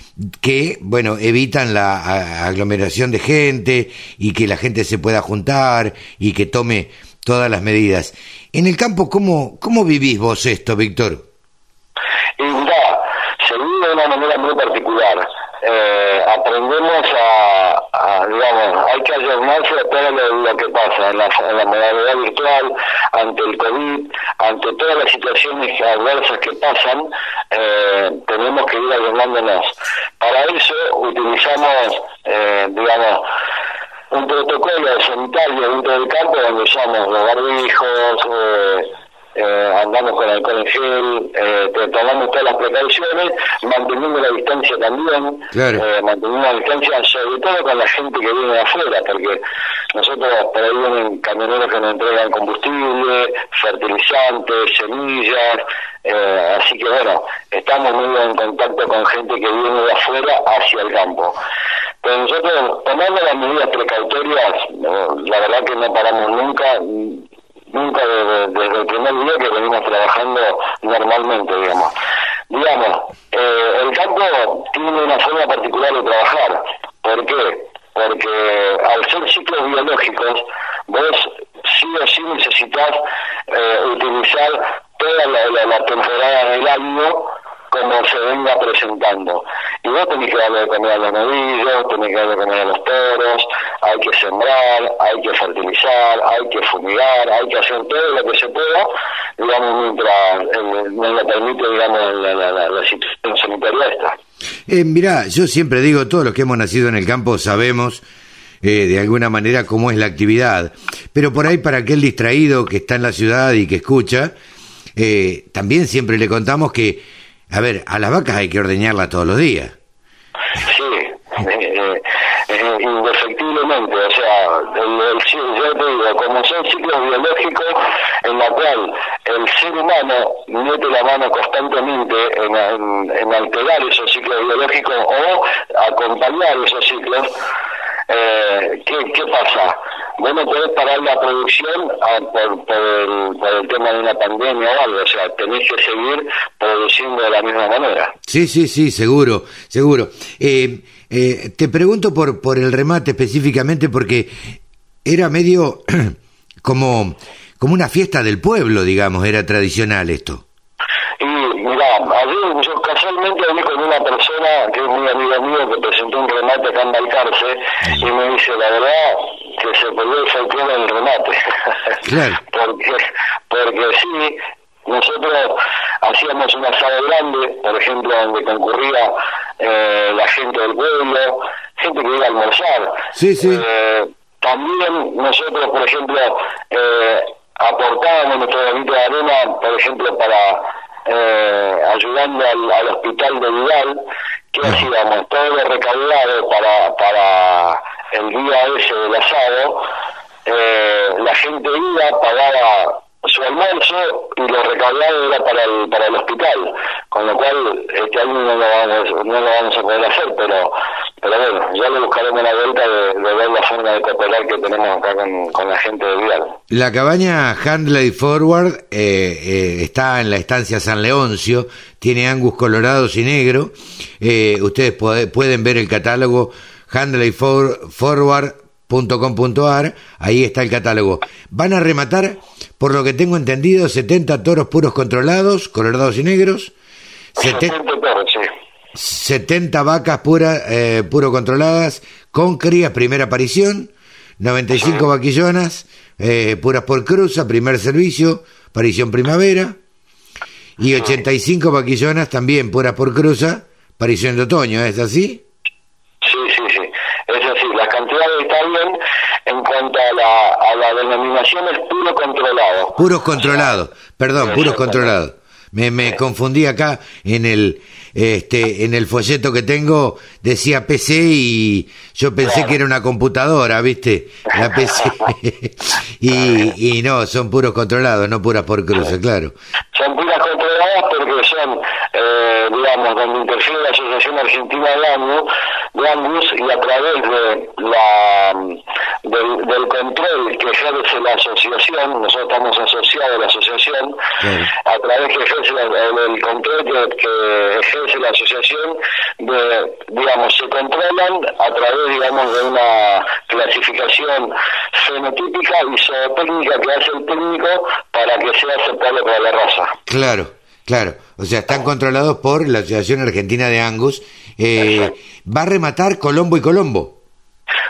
que, bueno, evitan la aglomeración de gente y que la gente se pueda juntar y que tome todas las medidas. En el campo, ¿cómo, cómo vivís vos esto, Víctor? Y se vive de una manera muy particular eh, aprendemos a, digamos, hay que ayornarse a todo lo, que pasa en la, en la, modalidad virtual, ante el COVID, ante todas las situaciones adversas que pasan, eh, tenemos que ir ayornándonos. Para eso utilizamos, eh, digamos, un protocolo sanitario dentro del campo donde usamos los barbijos, eh, eh, andamos con alcohol en gel, eh, tomamos todas las precauciones, manteniendo la distancia también, eh, manteniendo la distancia sobre todo con la gente que viene de afuera, porque nosotros por ahí vienen camioneros que nos entregan combustible, fertilizantes, semillas, eh, así que bueno, estamos muy en contacto con gente que viene de afuera hacia el campo. Pero nosotros, tomando las medidas precautorias, la verdad que no paramos nunca, nunca desde, el primer día que venimos trabajando normalmente, digamos. Digamos, eh, el campo tiene una forma particular de trabajar. ¿Por qué? Porque al ser ciclos biológicos, vos sí o sí necesitas eh, utilizar toda la, la temporada del año como se venga presentando. Y vos tenés que darle de comer a los novillos, tenés que darle de comer a los toros, hay que sembrar, hay que fertilizar, hay que fumigar, hay que hacer todo lo que se pueda, digamos, mientras eh, lo permite, digamos, la, la, la, situación sanitaria esta. Eh, mirá, yo siempre digo, todos los que hemos nacido en el campo sabemos eh, de alguna manera cómo es la actividad, pero por ahí para aquel distraído que está en la ciudad y que escucha, eh, también siempre le contamos que a ver, a las vacas hay que ordeñarlas todos los días. Sí, eh, eh, indefectiblemente, o sea, el, yo te digo, como son ciclos biológicos en la cual el ser humano mete la mano constantemente en, alterar esos ciclos biológicos o acompañar esos ciclos, eh, ¿qué, ¿qué pasa? Bueno, puedes parar la producción ah, por, por, el, por, el, tema de una pandemia o algo, o sea, tenés que seguir produciendo de la misma manera. Sí, sí, sí, seguro, seguro. Eh, eh, te pregunto por, por el remate específicamente porque era medio (clears throat) como, como una fiesta del pueblo, digamos, era tradicional esto. Y mira, ayer yo casualmente hablé con una persona que es muy amigo mío que presentó un remate acá en Balcarce y me dice, la verdad, que se perdió el folclore del remate. (laughs) Claro. porque, porque sí, nosotros hacíamos una sala grande, por ejemplo, donde concurría eh, la gente del pueblo, gente que iba a almorzar. Sí, sí. Eh, también nosotros, por ejemplo, eh, aportábamos nuestro granito de arena, por ejemplo, para eh, ayudando al, al, hospital de Vidal, que hacíamos todo recaudado para, para el día ese del asado, eh, la gente iba, pagaba su almuerzo y lo recaudado era para el, para el hospital, con lo cual este año no lo vamos, no lo vamos a poder hacer, pero pero bueno, ya le buscaremos la vuelta de, ver la forma de cooperar que tenemos acá con, la gente de Vial. La cabaña Handley Forward eh, eh, está en la estancia San Leoncio, tiene angus colorados y negro, eh, ustedes pueden ver el catálogo Handley Forward .com.ar, ahí está el catálogo. Van a rematar, por lo que tengo entendido, 70 toros puros controlados, colorados y negros. 70, vacas puras, eh, puro controladas, con crías, primera aparición. 95 vaquillonas, eh, puras por cruza, primer servicio, aparición primavera. Y 85 vaquillonas también puras por cruza, aparición de otoño, ¿es así? En cuanto a la, a la denominación es puro controlado. Puros controlados, perdón, puros controlados. Me, me confundí acá en el este en el folleto que tengo decía PC y yo pensé que era una computadora, ¿viste? La PC. (laughs) (laughs) y, y no, son puros controlados, no puras por cruce, claro. Son puras controladas porque son, eh, digamos, donde interfiere la Asociación Argentina de Angus, y a través de la del, control que ejerce la asociación, nosotros estamos asociados a la asociación, a través que ejerce el control que, que, ejerce la asociación, de, digamos, se controlan a través, digamos, de una clasificación fenotípica y zootécnica que hace el técnico para que sea aceptable para la raza. Claro. Claro, o sea, están controlados por la Asociación Argentina de Angus. Eh, ¿Va a rematar Colombo y Colombo?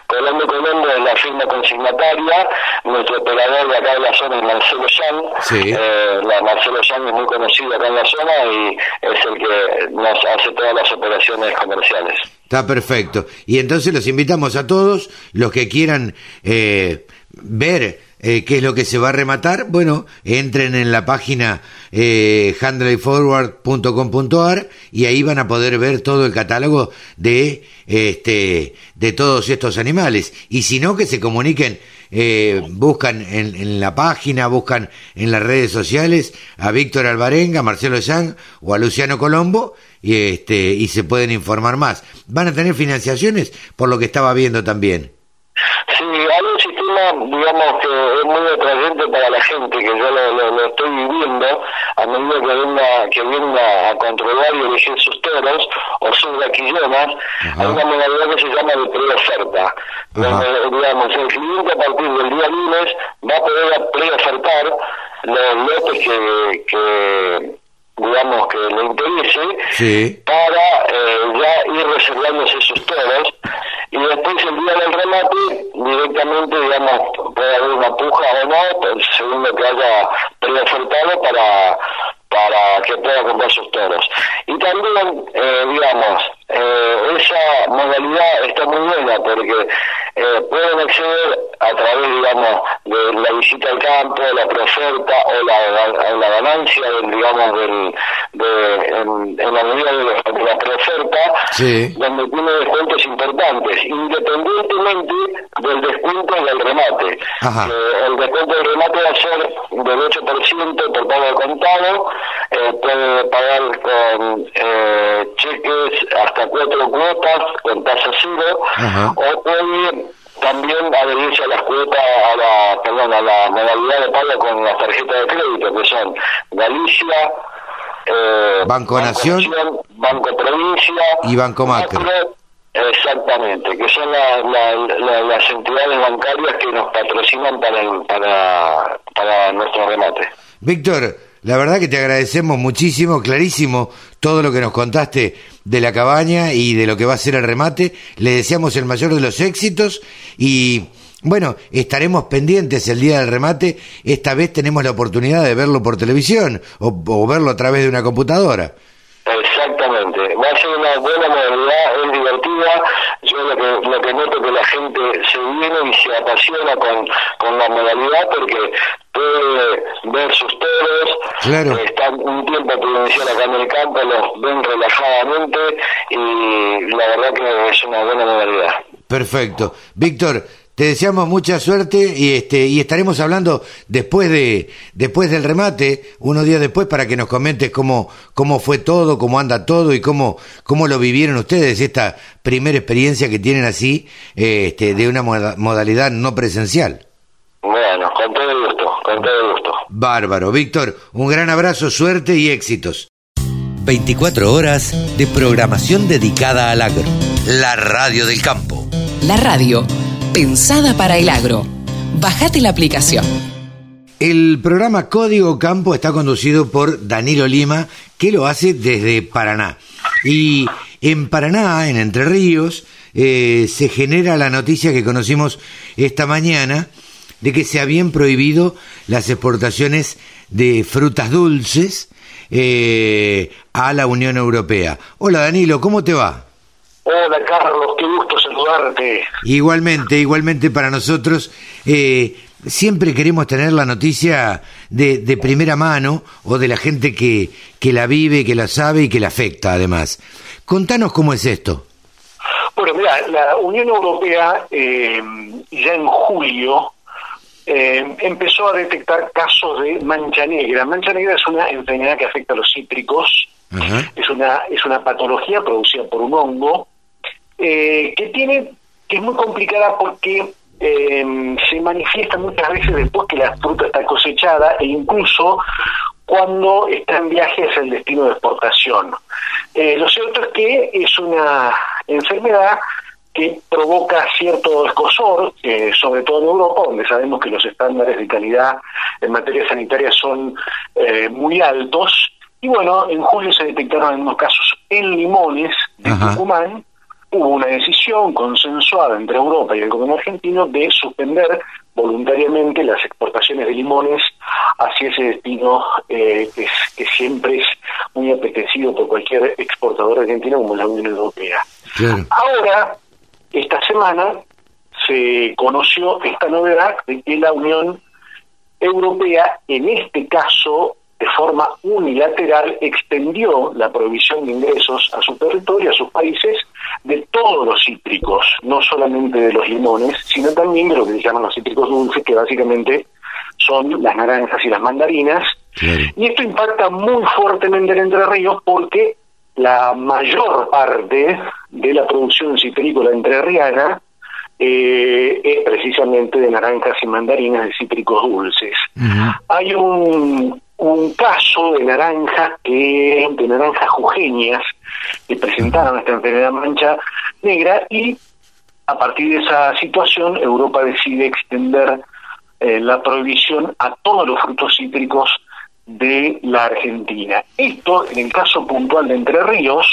Colombo y Colombo es la firma consignataria, nuestro operador de acá de la zona es Marcelo Yang, sí. eh, la Marcelo Yang es muy conocido acá en la zona y es el que nos hace todas las operaciones comerciales. Está perfecto. Y entonces los invitamos a todos, los que quieran eh, ver eh, qué es lo que se va a rematar, bueno, entren en la página eh, handleyforward.com.ar y ahí van a poder ver todo el catálogo de este de todos estos animales. Y si no, que se comuniquen, eh, buscan en, la página, buscan en las redes sociales a Víctor Alvarenga, a Marcelo Yang o a Luciano Colombo y este y se pueden informar más. Van a tener financiaciones por lo que estaba viendo también. Sí, hay digamos, que es muy atrayente para la gente, que yo lo, estoy viviendo a medida que venga, que venga a controlar y elegir sus toros o sus vaquillonas, hay una modalidad que se llama de preoferta, donde, digamos, el cliente a partir del día lunes va a poder preofertar los lotes que, que digamos que le interese para eh, ya ir reservándose sus toros y después el día del remate directamente digamos puede haber una puja o no según lo que haya preofertado para para que pueda comprar sus toros. Y también eh, digamos eh, esa modalidad está muy buena porque eh, pueden acceder a través, digamos, de la visita al campo, la preoferta o la, la ganancia, del, digamos, del, de, en, en la medida de, la preoferta, donde tiene descuentos importantes, independientemente del descuento del remate. Eh, el descuento del remate va a ser del 8% por pago de contado, eh, puede pagar con eh, cheques hasta cuatro cuotas con tasa cero, o puede también adherirse a las cuotas, a la, perdón, a la modalidad de pago con las tarjetas de crédito, que son Galicia, eh, Banco, Nación, Banco Provincia y Banco Macro. Exactamente, que son las entidades bancarias que nos patrocinan para, para, para nuestro remate. Víctor, la verdad que te agradecemos muchísimo, clarísimo todo lo que nos contaste de la cabaña y de lo que va a ser el remate. Le deseamos el mayor de los éxitos y bueno, estaremos pendientes el día del remate. Esta vez tenemos la oportunidad de verlo por televisión o, verlo a través de una computadora. Exactamente, va a ser una buena modalidad, es divertida. Yo lo que, lo que noto que la gente se viene y se apasiona con, con la modalidad porque puede ver sus toros, claro. están un tiempo prudencial acá en el campo, los ven relajadamente y la verdad que es una buena modalidad. Perfecto. Víctor, te deseamos mucha suerte y este y estaremos hablando después de después del remate, unos días después para que nos comentes cómo cómo fue todo, cómo anda todo y cómo cómo lo vivieron ustedes esta primera experiencia que tienen así este de una modalidad no presencial. Bueno, con todo el gusto, con todo el gusto. Bárbaro, Víctor, un gran abrazo, suerte y éxitos. 24 horas de programación dedicada al agro. La radio del campo. La radio pensada para el agro. Bajate la aplicación. El programa Código Campo está conducido por Danilo Lima, que lo hace desde Paraná. Y en Paraná, en Entre Ríos, eh, se genera la noticia que conocimos esta mañana de que se habían prohibido las exportaciones de frutas dulces eh, a la Unión Europea. Hola Danilo, ¿cómo te va? Hola Carlos, qué gusto saludarte. Igualmente, igualmente para nosotros. Eh, siempre queremos tener la noticia de, de, primera mano o de la gente que, que la vive, que la sabe y que la afecta además. Contanos cómo es esto. Bueno, mira, la Unión Europea eh, ya en julio eh, empezó a detectar casos de mancha negra. Mancha negra es una enfermedad que afecta a los cítricos, es una es una patología producida por un hongo eh, que tiene que es muy complicada porque eh, se manifiesta muchas veces después que la fruta está cosechada e incluso cuando está en viaje hacia el destino de exportación. lo cierto es que es una enfermedad que provoca cierto escosor, sobre todo en Europa, donde sabemos que los estándares de calidad en materia sanitaria son eh, muy altos. Y bueno, en julio se detectaron algunos casos en limones de Tucumán. Hubo una decisión consensuada entre Europa y el gobierno argentino de suspender voluntariamente las exportaciones de limones hacia ese destino eh, que, que, siempre es muy apetecido por cualquier exportador argentino como la Unión Europea. Ahora, esta semana se conoció esta novedad de que la Unión Europea, en este caso, de forma unilateral, extendió la provisión de ingresos a su territorio, a sus países, de todos los cítricos, no solamente de los limones, sino también de lo que se llaman los cítricos dulces, que básicamente son las naranjas y las mandarinas. Y esto impacta muy fuertemente en Entre Ríos porque la mayor parte de la producción citrícola entrerriana eh, es precisamente de naranjas y mandarinas de cítricos dulces. Hay un, un caso de naranjas que de naranjas jujeñas que presentaron esta enfermedad mancha negra y a partir de esa situación Europa decide extender eh, la prohibición a todos los frutos cítricos de la Argentina. Esto, en el caso puntual de Entre Ríos,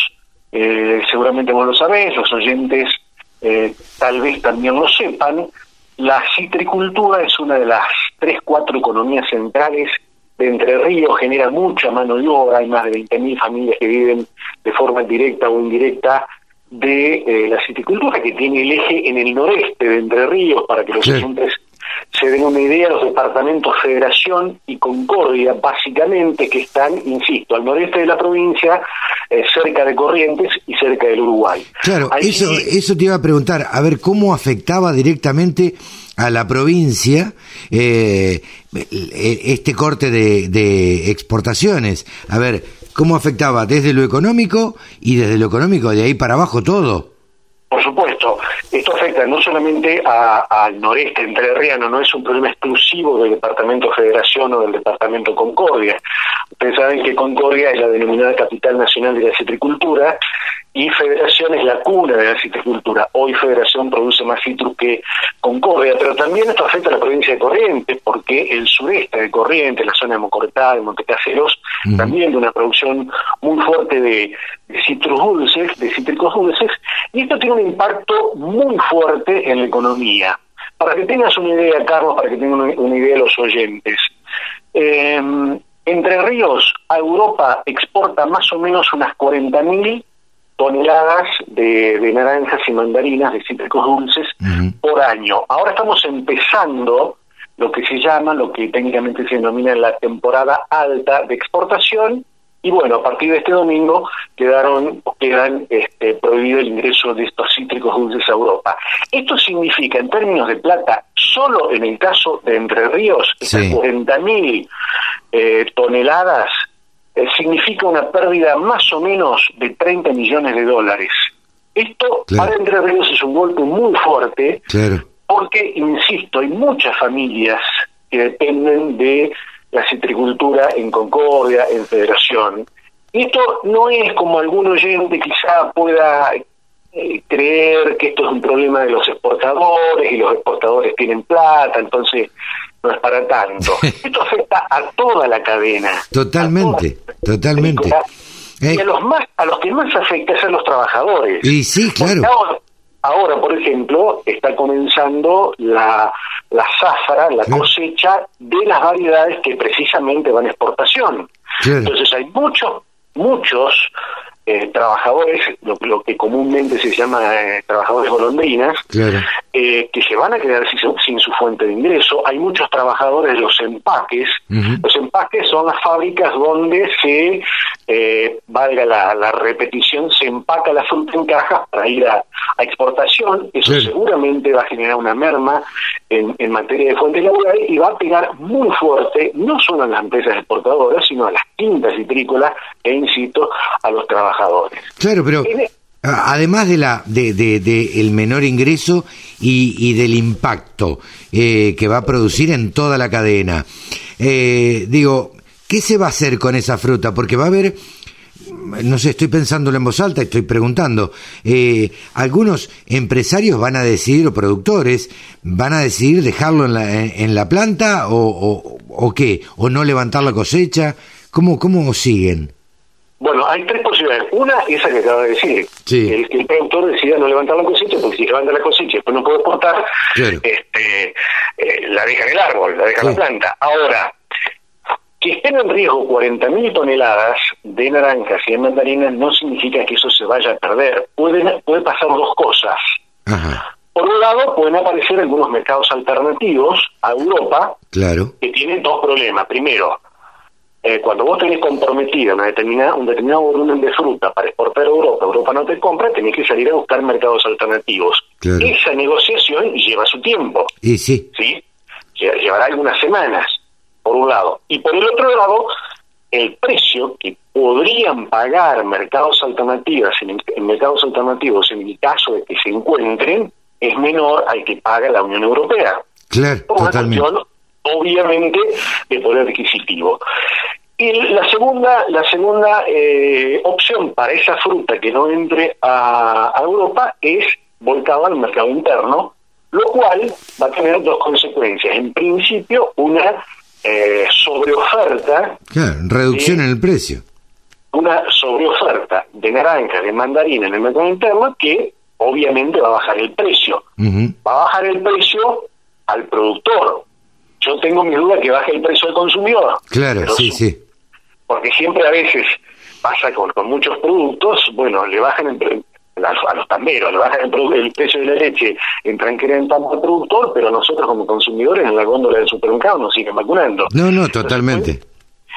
eh, seguramente vos lo sabés, los oyentes eh, tal vez también lo sepan, la citricultura es una de las tres, cuatro economías centrales de Entre Ríos, genera mucha mano de obra, hay más de 20.000 familias que viven de forma directa o indirecta de eh, la citricultura, que tiene el eje en el noreste de Entre Ríos, para que los oyentes se den una idea, los departamentos Federación y Concordia, básicamente, que están, insisto, al noreste de la provincia, eh, cerca de Corrientes y cerca del Uruguay. Claro, eso, eso te iba a preguntar, a ver cómo afectaba directamente a la provincia eh, este corte de, de exportaciones. A ver, ¿cómo afectaba desde lo económico y desde lo económico de ahí para abajo todo? Supuesto, esto afecta no solamente al noreste entrerriano, no es un problema exclusivo del Departamento Federación o del Departamento Concordia. Ustedes saben que Concordia es la denominada capital nacional de la citricultura y Federación es la cuna de la citricultura. Hoy Federación produce más citrus que Concordia, pero también esto afecta a la provincia de Corrientes, porque el sureste de Corrientes, la zona de Mocortá, de Montecaseros, también de una producción muy fuerte de, citrus dulces, de cítricos dulces, y esto tiene un impacto muy fuerte en la economía. Para que tengas una idea, Carlos, para que tengan una, idea los oyentes, eh, Entre Ríos a Europa exporta más o menos unas 40.000 toneladas de, naranjas y mandarinas de cítricos dulces por año. Ahora estamos empezando lo que se llama, lo que técnicamente se denomina la temporada alta de exportación, Y bueno, a partir de este domingo quedaron quedan este, prohibido el ingreso de estos cítricos dulces a Europa. Esto significa, en términos de plata, solo en el caso de Entre Ríos, sí. 40.000 eh, toneladas, eh, significa una pérdida más o menos de 30 millones de dólares. Esto para Entre Ríos es un golpe muy fuerte, porque, insisto, hay muchas familias que dependen de la citricultura en Concordia, en Federación. Y esto no es como algún oyente quizá pueda eh, creer que esto es un problema de los exportadores y los exportadores tienen plata, entonces no es para tanto. (laughs) esto afecta a toda la cadena. Totalmente, totalmente. Y a los más, a los que más afecta es a los trabajadores. Y sí, claro. Ahora, por ejemplo, está comenzando la, la zafra, la cosecha de las variedades que precisamente van a exportación. Entonces hay muchos, muchos eh, trabajadores, lo, que comúnmente se llama eh, trabajadores golondrinas, eh, que se van a quedar sin, su fuente de ingreso. Hay muchos trabajadores de los empaques. Los empaques son las fábricas donde se, valga la, repetición, se empaca la fruta en cajas para ir a, exportación. Eso seguramente va a generar una merma en, en materia de fuentes laborales y va a pegar muy fuerte, no solo a las empresas exportadoras, sino a las quintas citrícolas e, insisto, a los trabajadores Claro, pero además de la de, el menor ingreso y, del impacto eh, que va a producir en toda la cadena, eh, digo, ¿qué se va a hacer con esa fruta? Porque va a haber no sé, estoy pensándolo en voz alta, estoy preguntando, eh, algunos empresarios van a decidir, o productores, van a decidir dejarlo en la, en la planta o, o, o, qué, o no levantar la cosecha, ¿cómo, cómo siguen? Hay tres posibilidades. Una, esa que acaba de decir, el, que el productor decida no levantar la cosecha, porque si levanta la cosecha y después no puede exportar, este, eh, la deja en el árbol, la deja en la planta. Ahora, que estén en riesgo 40.000 toneladas de naranjas y de mandarinas no significa que eso se vaya a perder. Pueden, puede pasar dos cosas. Por un lado, pueden aparecer algunos mercados alternativos a Europa claro. que tienen dos problemas. Primero, eh, cuando vos tenés comprometida una determinada, un determinado volumen de fruta para exportar a Europa, Europa no te compra, tenés que salir a buscar mercados alternativos. Esa negociación lleva su tiempo. Y sí. ¿sí? Llevará algunas semanas, por un lado. Y por el otro lado, el precio que podrían pagar mercados alternativos en, mercados alternativos en el caso de que se encuentren es menor al que paga la Unión Europea. Claro, totalmente. Obviamente de poder adquisitivo. Y la segunda, la segunda eh, opción para esa fruta que no entre a, Europa es volcada al mercado interno, lo cual va a tener dos consecuencias. En principio, una eh, sobreoferta. reducción en el precio. Una sobreoferta de naranja, de mandarina en el mercado interno que obviamente va a bajar el precio. Va a bajar el precio al productor. Yo tengo mi duda que baje el precio al consumidor. Claro, sí, sí porque siempre a veces pasa con, muchos productos, bueno, le bajan el, a, los tamberos, le bajan el, precio de la leche en tanto al productor, pero nosotros como consumidores en la góndola del supermercado nos siguen vacunando. No, no, totalmente.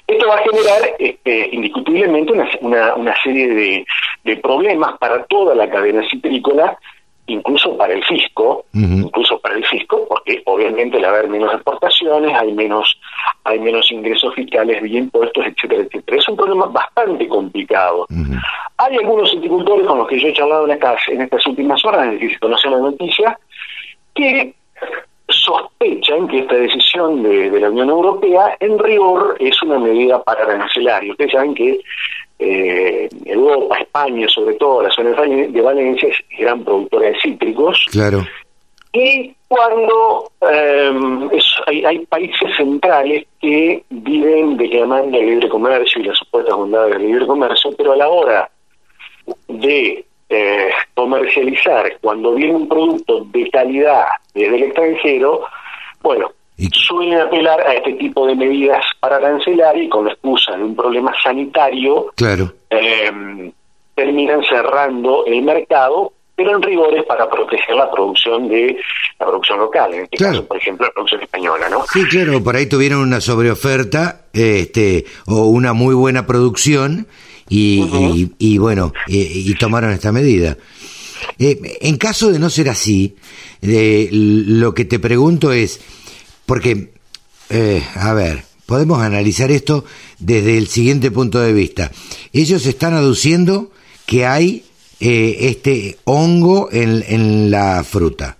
esto va a generar este, indiscutiblemente una, una, serie de, de problemas para toda la cadena citrícola incluso para el fisco, incluso para el fisco, porque obviamente al haber menos exportaciones hay menos hay menos ingresos fiscales, bien impuestos, etcétera, etcétera. Es un problema bastante complicado. Hay algunos agricultores con los que yo he charlado en estas, en estas últimas horas, es decir, se conoce la noticia, que sospechan que esta decisión de, de, la Unión Europea en rigor es una medida para arancelaria. Ustedes saben que eh, Europa, España, sobre todo la zona de Valencia, es gran productora de cítricos. Claro. Y cuando em, hay, países centrales que viven de demanda de libre comercio y las supuestas bondades del libre comercio, pero a la hora de eh, comercializar, cuando viene un producto de calidad desde el extranjero, bueno, suelen apelar a este tipo de medidas para cancelar y con la excusa de un problema sanitario claro. Em, terminan cerrando el mercado pero en rigores para proteger la producción de la producción local, en este caso, por ejemplo, la producción española, ¿no? Sí, claro, por ahí tuvieron una sobreoferta este, o una muy buena producción y, y, bueno, y, tomaron esta medida. Eh, en caso de no ser así, eh, lo que te pregunto es, porque, eh, a ver, podemos analizar esto desde el siguiente punto de vista. Ellos están aduciendo que hay eh, este hongo en, en, la fruta,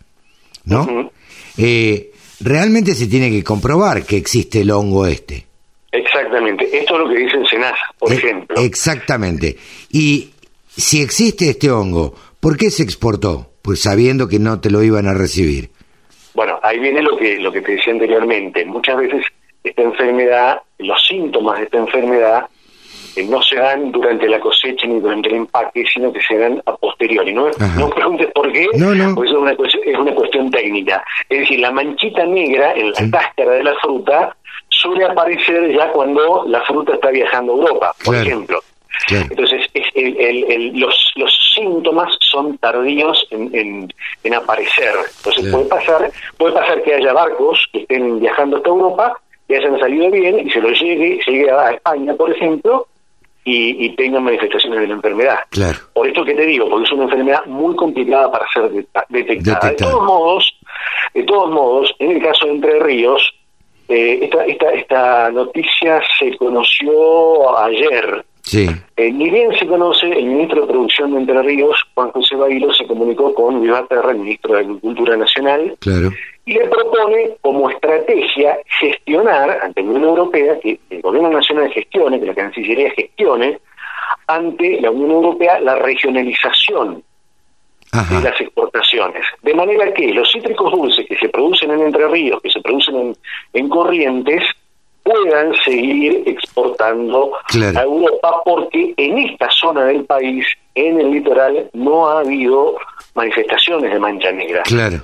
¿no? eh, realmente se tiene que comprobar que existe el hongo este. Exactamente, esto es lo que dice el SENASA, por eh, ejemplo. Exactamente. Y si existe este hongo, ¿por qué se exportó? Pues sabiendo que no te lo iban a recibir. Bueno, ahí viene lo que, lo que te decía anteriormente. Muchas veces esta enfermedad, los síntomas de esta enfermedad no se dan durante la cosecha ni durante el empaque, sino que se dan a posteriori. No, no preguntes por qué, porque es una, es una cuestión técnica. Es decir, la manchita negra en la cáscara de la fruta suele aparecer ya cuando la fruta está viajando a Europa, por ejemplo. Entonces, los, los síntomas son tardíos en, en, aparecer. Entonces, puede pasar puede pasar que haya barcos que estén viajando hasta Europa, que hayan salido bien y se lo llegue, llegue a España, por ejemplo, y, y tengan manifestaciones de la enfermedad. Claro. Por esto que te digo, porque es una enfermedad muy complicada para ser detectada. De todos modos, de todos modos, en el caso de Entre Ríos, eh, esta, esta, esta noticia se conoció ayer. Sí. Eh, ni bien se conoce, el ministro de Producción de Entre Ríos, Juan José Bailo, se comunicó con Luis Baterra, el ministro de Agricultura Nacional, claro y le propone como estrategia gestionar ante la Unión Europea, que el gobierno nacional gestione, que la Cancillería gestione, ante la Unión Europea la regionalización de las exportaciones. De manera que los cítricos dulces que se producen en Entre Ríos, que se producen en, en Corrientes, puedan seguir exportando a Europa porque en esta zona del país, en el litoral, no ha habido manifestaciones de mancha negra. Claro.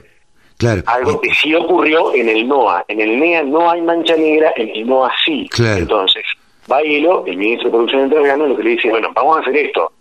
Algo que sí ocurrió en el NOA. En el NEA no hay mancha negra, en el NOA sí. Entonces, Bailo, el ministro de Producción Entrerriano, lo que le dice, bueno, vamos a hacer esto.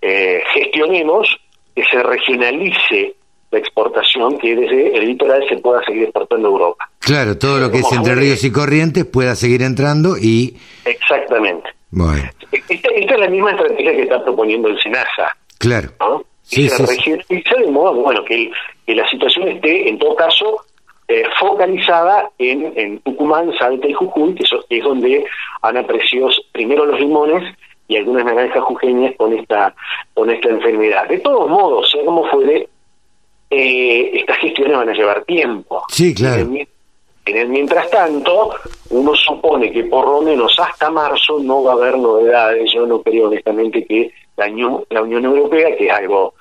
Eh, gestionemos que se regionalice la exportación, que desde el litoral se pueda seguir exportando a Europa. Claro, todo lo que es entre ríos y corrientes pueda seguir entrando y... Exactamente. Bueno. Esta, es la misma estrategia que está proponiendo el SENASA. Claro. ¿no? Sí, se regionaliza de modo bueno, que, la situación esté, en todo caso, eh, focalizada en, en, Tucumán, Salta y Jujuy, que, es donde han apreciado primero los limones y algunas naranjas jujeñas con esta con esta enfermedad. De todos modos, sea como fuere, eh, estas gestiones van a llevar tiempo. Sí, claro. En el, mientras tanto, uno supone que por lo menos hasta marzo no va a haber novedades. Yo no creo honestamente que la Unión, la Unión Europea, que es algo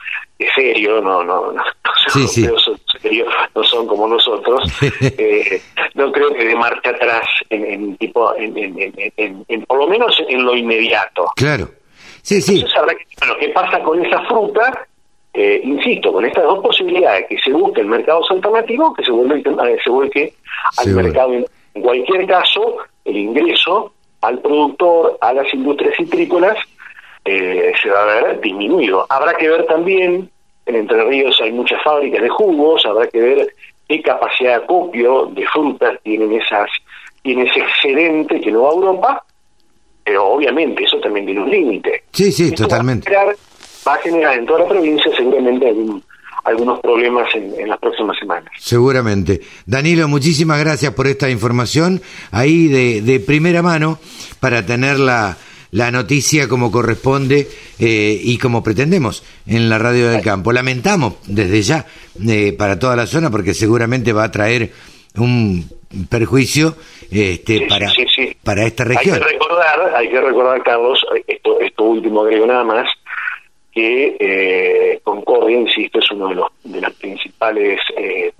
serio, no, no, no, no son como nosotros, (laughs) eh, no creo que de marcha atrás en, tipo, en, por lo menos en lo inmediato. Claro, sí, sí. Entonces bueno, ¿qué pasa con esa fruta? Eh, insisto, con estas dos posibilidades, que se busque el mercado alternativo, que se vuelve, eh, se vuelque al mercado. En cualquier caso, el ingreso al productor, a las industrias citrícolas, eh, se va a ver disminuido. Habrá que ver también, en Entre Ríos hay muchas fábricas de jugos, habrá que ver qué capacidad de acopio de frutas tienen esas tiene ese excedente que no va a Europa, pero obviamente eso también tiene un límite. Sí, sí, totalmente. Va a, generar, en toda la provincia seguramente algunos problemas en, en, las próximas semanas. Seguramente. Danilo, muchísimas gracias por esta información ahí de, de primera mano para tenerla la noticia como corresponde eh, y como pretendemos en la radio del campo. Lamentamos desde ya eh, para toda la zona porque seguramente va a traer un perjuicio este, para, para esta región. Hay que recordar, hay que recordar Carlos, esto, esto último agrego nada más, que eh, Concordia, insisto, es uno de los, de los principales, eh,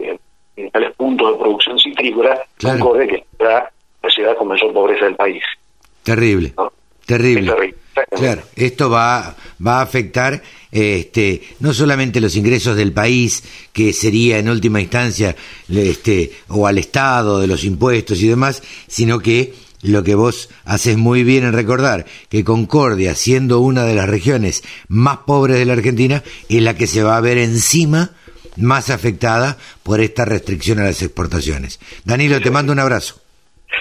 principales puntos de producción citrícola, Concordia, que es la ciudad con mayor pobreza del país. Terrible. Terrible. Claro, esto va, va a afectar este, no solamente los ingresos del país, que sería en última instancia este, o al Estado de los impuestos y demás, sino que lo que vos haces muy bien en recordar, que Concordia, siendo una de las regiones más pobres de la Argentina, es la que se va a ver encima más afectada por esta restricción a las exportaciones. Danilo, te mando un abrazo.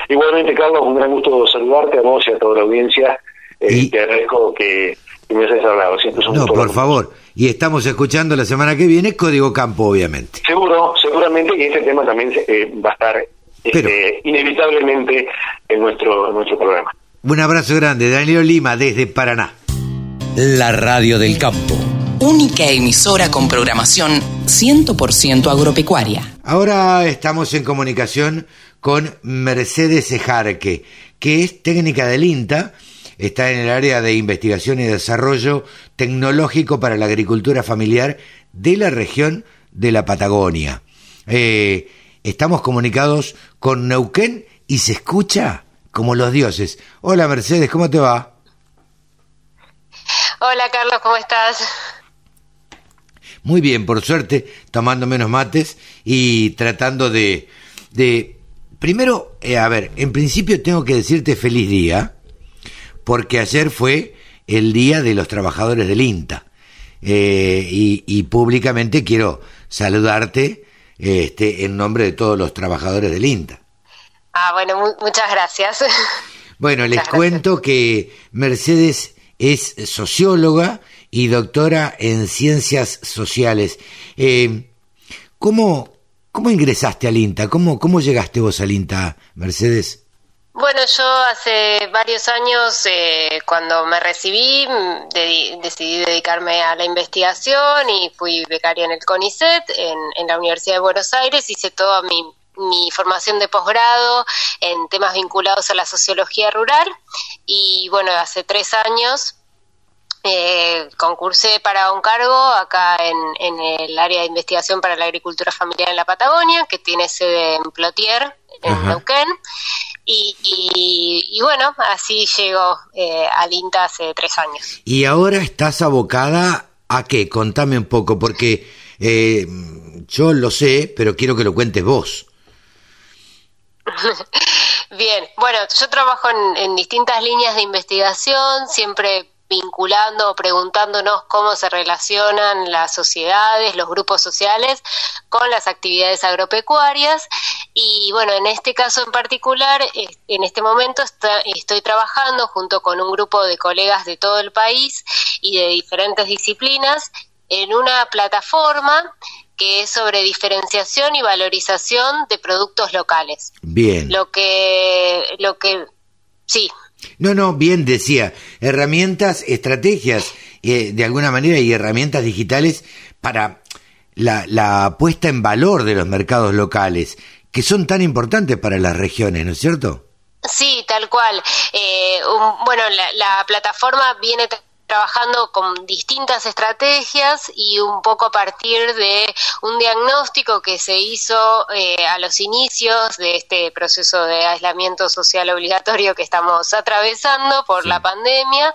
Igualmente, Carlos, un gran gusto saludarte a vos y a toda la audiencia. Eh, te agradezco que, me hayas hablado. no, por favor. Y estamos escuchando la semana que viene Código Campo, obviamente. Seguro, seguramente, y este tema también eh, va a estar este, inevitablemente en nuestro, en nuestro programa. Un abrazo grande, Danilo Lima, desde Paraná. La Radio del Campo. Única emisora con programación 100% agropecuaria. Ahora estamos en comunicación con Mercedes Ejarque, que es técnica del INTA, está en el área de investigación y desarrollo tecnológico para la agricultura familiar de la región de la Patagonia. Eh, estamos comunicados con Neuquén y se escucha como los dioses. Hola Mercedes, ¿cómo te va? Hola Carlos, ¿cómo estás? Muy bien, por suerte, tomando menos mates y tratando de... de primero, eh, a ver, en principio tengo que decirte feliz día, porque ayer fue el día de los trabajadores del INTA. Eh, y, públicamente quiero saludarte este, en nombre de todos los trabajadores del INTA. Ah, bueno, muchas gracias. (laughs) Bueno, les cuento que Mercedes es socióloga y doctora en ciencias sociales. Eh, ¿cómo, ¿Cómo ingresaste al INTA? ¿Cómo, ¿Cómo llegaste vos al INTA, Mercedes? Bueno, yo hace varios años, eh, cuando me recibí, decidí dedicarme a la investigación y fui becaria en el CONICET, en, la Universidad de Buenos Aires, hice toda mi, mi formación de posgrado en temas vinculados a la sociología rural. Y bueno, hace tres años eh, concursé para un cargo acá en, el área de investigación para la agricultura familiar en la Patagonia, que tiene sede en Plotier, en Neuquén. Y, bueno, así llegó eh, al INTA hace tres años. ¿Y ahora estás abocada a qué? Contame un poco, porque eh, yo lo sé, pero quiero que lo cuentes vos. (laughs) Bien, bueno, yo trabajo en distintas líneas de investigación, siempre vinculando o preguntándonos cómo se relacionan las sociedades, los grupos sociales con las actividades agropecuarias. Y bueno, en este caso en particular, en este momento estoy trabajando junto con un grupo de colegas de todo el país y de diferentes disciplinas en una plataforma que es sobre diferenciación y valorización de productos locales. Bien. Lo que, lo que, sí, no, no, bien decía, herramientas, estrategias, eh, de alguna manera, y herramientas digitales para la, la puesta en valor de los mercados locales, que son tan importantes para las regiones, ¿no es cierto? Sí, tal cual. Eh, bueno, la, la, plataforma viene trabajando con distintas estrategias y un poco a partir de un diagnóstico que se hizo eh, a los inicios de este proceso de aislamiento social obligatorio que estamos atravesando por la pandemia,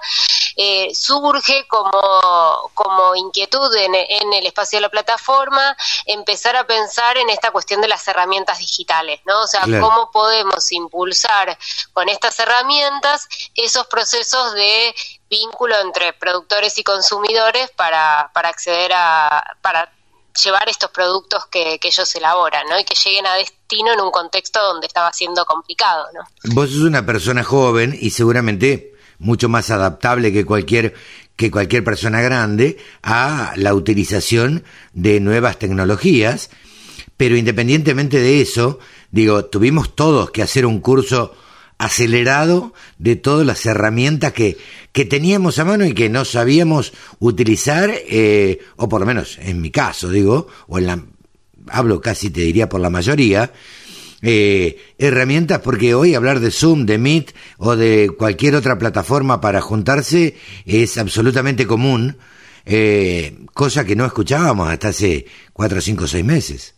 eh, surge como, como inquietud en, el espacio de la plataforma empezar a pensar en esta cuestión de las herramientas digitales, ¿no? O sea, cómo podemos impulsar con estas herramientas esos procesos de vínculo entre productores y consumidores para, para acceder a, para llevar estos productos que, ellos elaboran, ¿no? Y que lleguen a destino en un contexto donde estaba siendo complicado, ¿no? Vos sos una persona joven y seguramente mucho más adaptable que cualquier que cualquier persona grande a la utilización de nuevas tecnologías, pero independientemente de eso, digo, tuvimos todos que hacer un curso acelerado de todas las herramientas que, que teníamos a mano y que no sabíamos utilizar, eh, o por lo menos en mi caso, digo, o en la, hablo casi te diría por la mayoría, eh, herramientas porque hoy hablar de Zoom, de Meet o de cualquier otra plataforma para juntarse es absolutamente común, eh, cosa que no escuchábamos hasta hace cuatro, cinco, seis meses.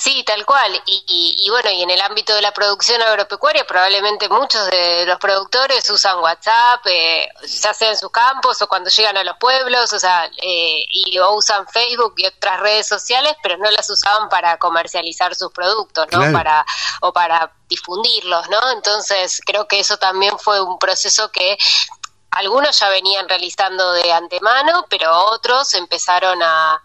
Sí, tal cual. Y, bueno, y en el ámbito de la producción agropecuaria, probablemente muchos de los productores usan WhatsApp, eh, ya sea en sus campos o cuando llegan a los pueblos, o sea, eh, y o usan Facebook y otras redes sociales, pero no las usaban para comercializar sus productos, ¿no? Para o para difundirlos, ¿no? Entonces, creo que eso también fue un proceso que algunos ya venían realizando de antemano, pero otros empezaron a,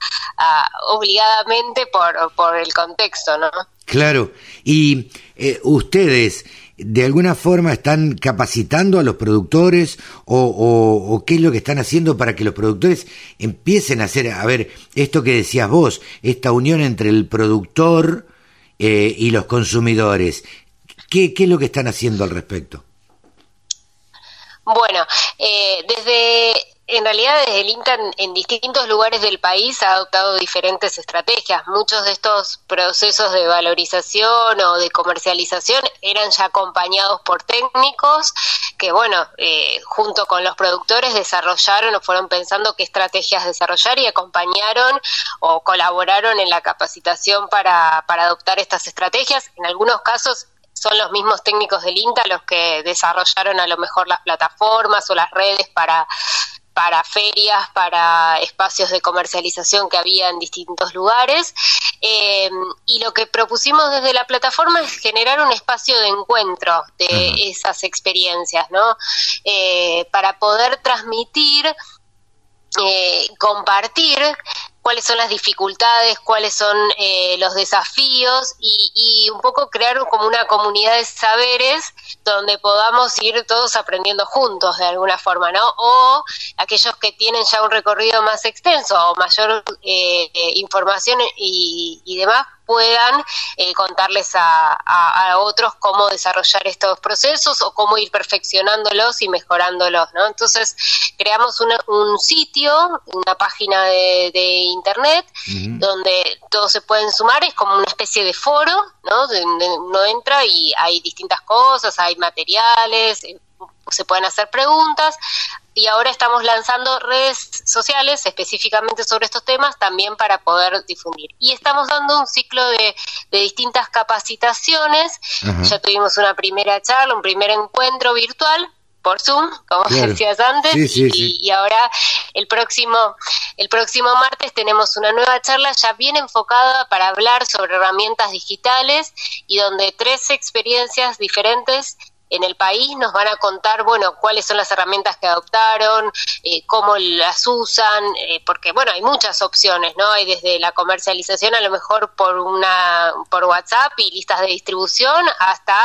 obligadamente por, por, el contexto, ¿no? Claro, y eh, ustedes de alguna forma están capacitando a los productores o, qué es lo que están haciendo para que los productores empiecen a hacer, a ver, esto que decías vos, esta unión entre el productor eh, y los consumidores, ¿qué, ¿qué es lo que están haciendo al respecto? Bueno, eh, desde en realidad desde el INTA en, distintos lugares del país ha adoptado diferentes estrategias. Muchos de estos procesos de valorización o de comercialización eran ya acompañados por técnicos que, bueno, eh, junto con los productores desarrollaron o fueron pensando qué estrategias desarrollar y acompañaron o colaboraron en la capacitación para, para adoptar estas estrategias. En algunos casos son los mismos técnicos del INTA los que desarrollaron a lo mejor las plataformas o las redes para para ferias, para espacios de comercialización que había en distintos lugares. Eh, y lo que propusimos desde la plataforma es generar un espacio de encuentro de esas experiencias, ¿no? Eh, para poder transmitir, eh, compartir cuáles son las dificultades, cuáles son eh, los desafíos y, un poco crear como una comunidad de saberes donde podamos ir todos aprendiendo juntos de alguna forma, ¿no? O aquellos que tienen ya un recorrido más extenso o mayor eh, información y, y demás puedan eh, contarles a, a, otros cómo desarrollar estos procesos o cómo ir perfeccionándolos y mejorándolos, ¿no? Entonces creamos un sitio, una página de, internet donde todos se pueden sumar, es como una especie de foro, ¿no? Donde uno entra y hay distintas cosas, hay materiales, eh, se pueden hacer preguntas y ahora estamos lanzando redes sociales específicamente sobre estos temas también para poder difundir. Y estamos dando un ciclo de, distintas capacitaciones. Ya tuvimos una primera charla, un primer encuentro virtual por Zoom, como decías antes, y, ahora el próximo el próximo martes tenemos una nueva charla ya bien enfocada para hablar sobre herramientas digitales y donde tres experiencias diferentes en el país nos van a contar, bueno, cuáles son las herramientas que adoptaron, eh, cómo las usan, eh, porque, bueno, hay muchas opciones, ¿no? Hay desde la comercialización a lo mejor por una por WhatsApp y listas de distribución hasta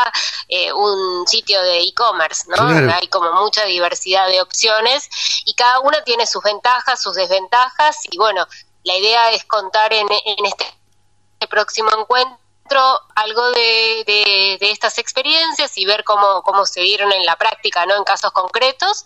eh, un sitio de e-commerce, ¿no? Hay como mucha diversidad de opciones y cada una tiene sus ventajas, sus desventajas y, bueno, la idea es contar en, en este próximo encuentro algo de, estas experiencias y ver cómo, cómo se dieron en la práctica, ¿no? En casos concretos.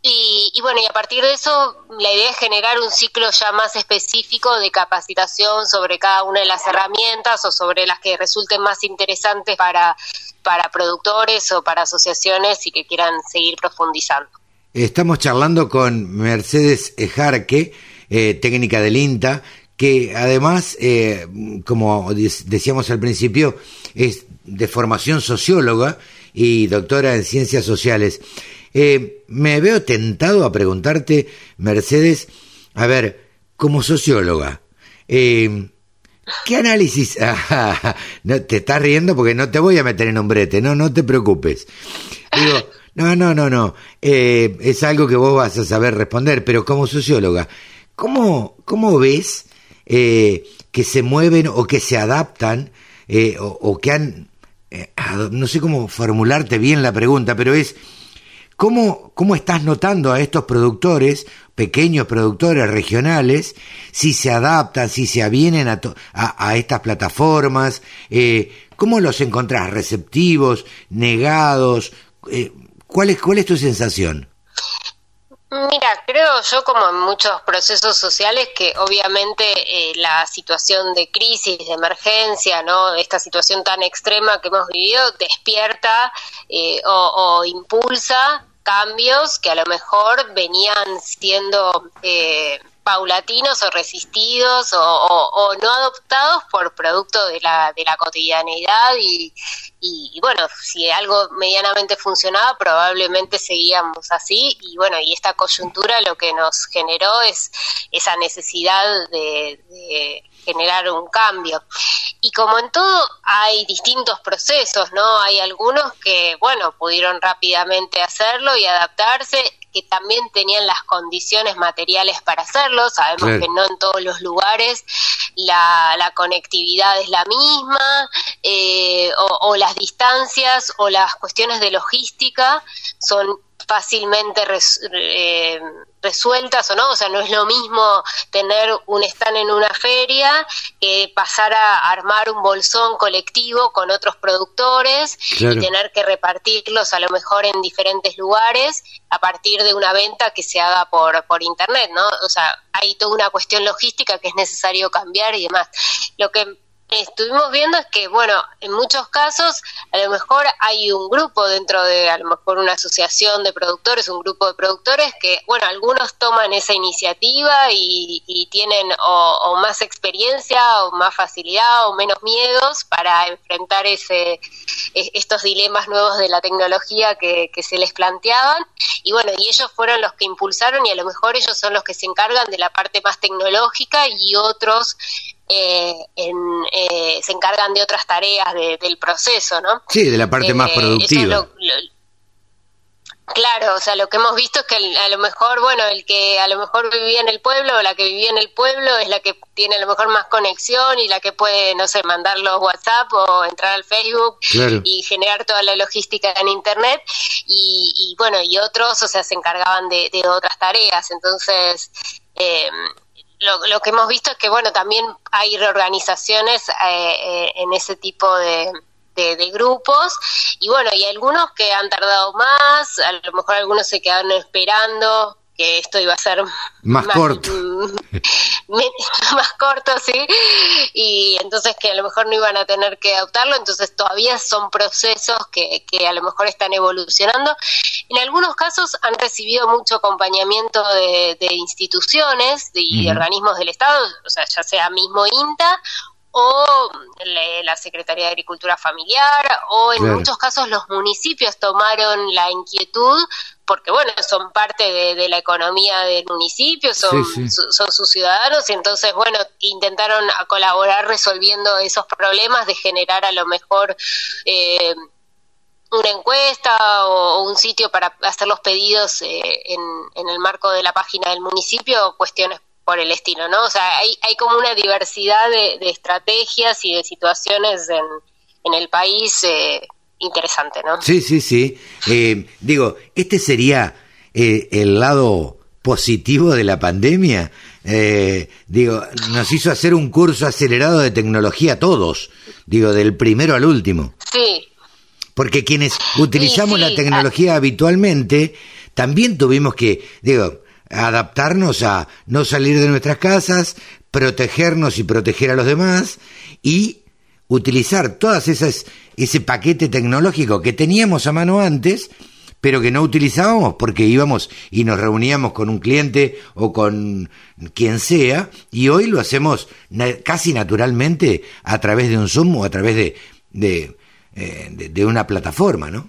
Y, y, bueno, y a partir de eso, la idea es generar un ciclo ya más específico de capacitación sobre cada una de las herramientas o sobre las que resulten más interesantes para, para productores o para asociaciones y que quieran seguir profundizando. Estamos charlando con Mercedes Ejarque, eh, técnica del INTA, que además, eh, como decíamos al principio, es de formación socióloga y doctora en ciencias sociales. Eh, me veo tentado a preguntarte, Mercedes, a ver, como socióloga, eh, ¿qué análisis? (laughs) no, te estás riendo porque no te voy a meter en un brete, no, no te preocupes. Digo, no, no, no, no, es algo que vos vas a saber responder, pero como socióloga, ¿cómo, cómo ves eh, que se mueven o que se adaptan eh, o, que han, eh, no sé cómo formularte bien la pregunta, pero es, ¿cómo, ¿cómo estás notando a estos productores, pequeños productores regionales, si se adaptan, si se avienen a, a, estas plataformas? ¿Cómo los encontrás? ¿Receptivos? ¿Negados? ¿cuál, es, ¿Cuál es tu sensación? Mira, creo yo como en muchos procesos sociales que obviamente eh, la situación de crisis, de emergencia, no, esta situación tan extrema que hemos vivido despierta eh, o, impulsa cambios que a lo mejor venían siendo eh, paulatinos o resistidos o, no adoptados por producto de la, de la cotidianeidad y, y, bueno, si algo medianamente funcionaba probablemente seguíamos así y bueno, y esta coyuntura lo que nos generó es esa necesidad de generar un cambio. Y como en todo hay distintos procesos, ¿no? Hay algunos que, bueno, pudieron rápidamente hacerlo y adaptarse, que también tenían las condiciones materiales para hacerlo. Sabemos que no en todos los lugares la, la conectividad es la misma, eh, o, o las distancias o las cuestiones de logística son fácilmente eh, resueltas o no, o sea, no es lo mismo tener un stand en una feria que pasar a armar un bolsón colectivo con otros productores y tener que repartirlos a lo mejor en diferentes lugares a partir de una venta que se haga por, por internet, ¿no? O sea, hay toda una cuestión logística que es necesario cambiar y demás. Lo que estuvimos viendo es que, bueno, en muchos casos a lo mejor hay un grupo dentro de, a lo mejor una asociación de productores, un grupo de productores que, bueno, algunos toman esa iniciativa y, tienen o, más experiencia o más facilidad o menos miedos para enfrentar ese, e, estos dilemas nuevos de la tecnología que, que se les planteaban. Y bueno, y ellos fueron los que impulsaron y a lo mejor ellos son los que se encargan de la parte más tecnológica y otros eh, eh, se encargan de otras tareas del proceso, ¿no? Sí, de la parte más eh, productiva. claro, o sea, lo que hemos visto es que a lo mejor, bueno, el que a lo mejor vivía en el pueblo o la que vivía en el pueblo es la que tiene a lo mejor más conexión y la que puede, no sé, mandar los WhatsApp o entrar al Facebook y generar toda la logística en Internet. Y, bueno, y otros, o sea, se encargaban de, de otras tareas. Entonces, eh, lo, lo, que hemos visto es que, bueno, también hay reorganizaciones eh, eh, en ese tipo de, de, grupos. Y bueno, y algunos que han tardado más, a lo mejor algunos se quedaron esperando que esto iba a ser más, corto. (laughs) más corto, sí, y entonces que a lo mejor no iban a tener que adoptarlo, entonces todavía son procesos que, que a lo mejor están evolucionando. En algunos casos han recibido mucho acompañamiento de, instituciones y organismos del Estado, o sea, ya sea mismo INTA o la Secretaría de Agricultura Familiar, o en muchos casos los municipios tomaron la inquietud porque bueno, son parte de, la economía del municipio, son, son sus ciudadanos y entonces bueno, intentaron colaborar resolviendo esos problemas de generar a lo mejor eh, una encuesta o, un sitio para hacer los pedidos eh, en, el marco de la página del municipio, cuestiones por el estilo, ¿no? O sea, hay, hay como una diversidad de, estrategias y de situaciones en, en el país eh, interesante, ¿no? Sí, sí, sí. Eh, digo, este sería eh, el lado positivo de la pandemia. Eh, digo, nos hizo hacer un curso acelerado de tecnología a todos, digo, del primero al último. Sí. Porque quienes utilizamos la tecnología habitualmente, también tuvimos que, digo, adaptarnos a no salir de nuestras casas, protegernos y proteger a los demás y utilizar todas esas ese paquete tecnológico que teníamos a mano antes, pero que no utilizábamos porque íbamos y nos reuníamos con un cliente o con quien sea, y hoy lo hacemos casi naturalmente a través de un Zoom o a través de, de, eh, de, una plataforma, ¿no?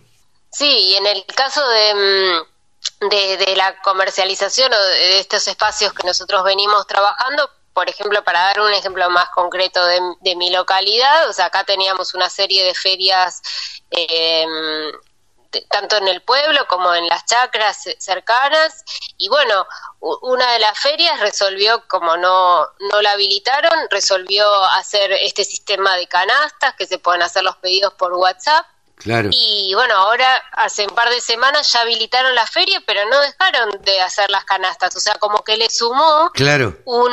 Sí, y en el caso de, mm, de, de la comercialización o de estos espacios que nosotros venimos trabajando, por ejemplo, para dar un ejemplo más concreto de, mi localidad, o sea, acá teníamos una serie de ferias em, tanto en el pueblo como en las chacras cercanas y bueno una de las ferias resolvió como no no la habilitaron resolvió hacer este sistema de canastas que se pueden hacer los pedidos por WhatsApp y bueno, ahora hace un par de semanas ya habilitaron la feria, pero no dejaron de hacer las canastas. O sea, como que le sumó claro. un,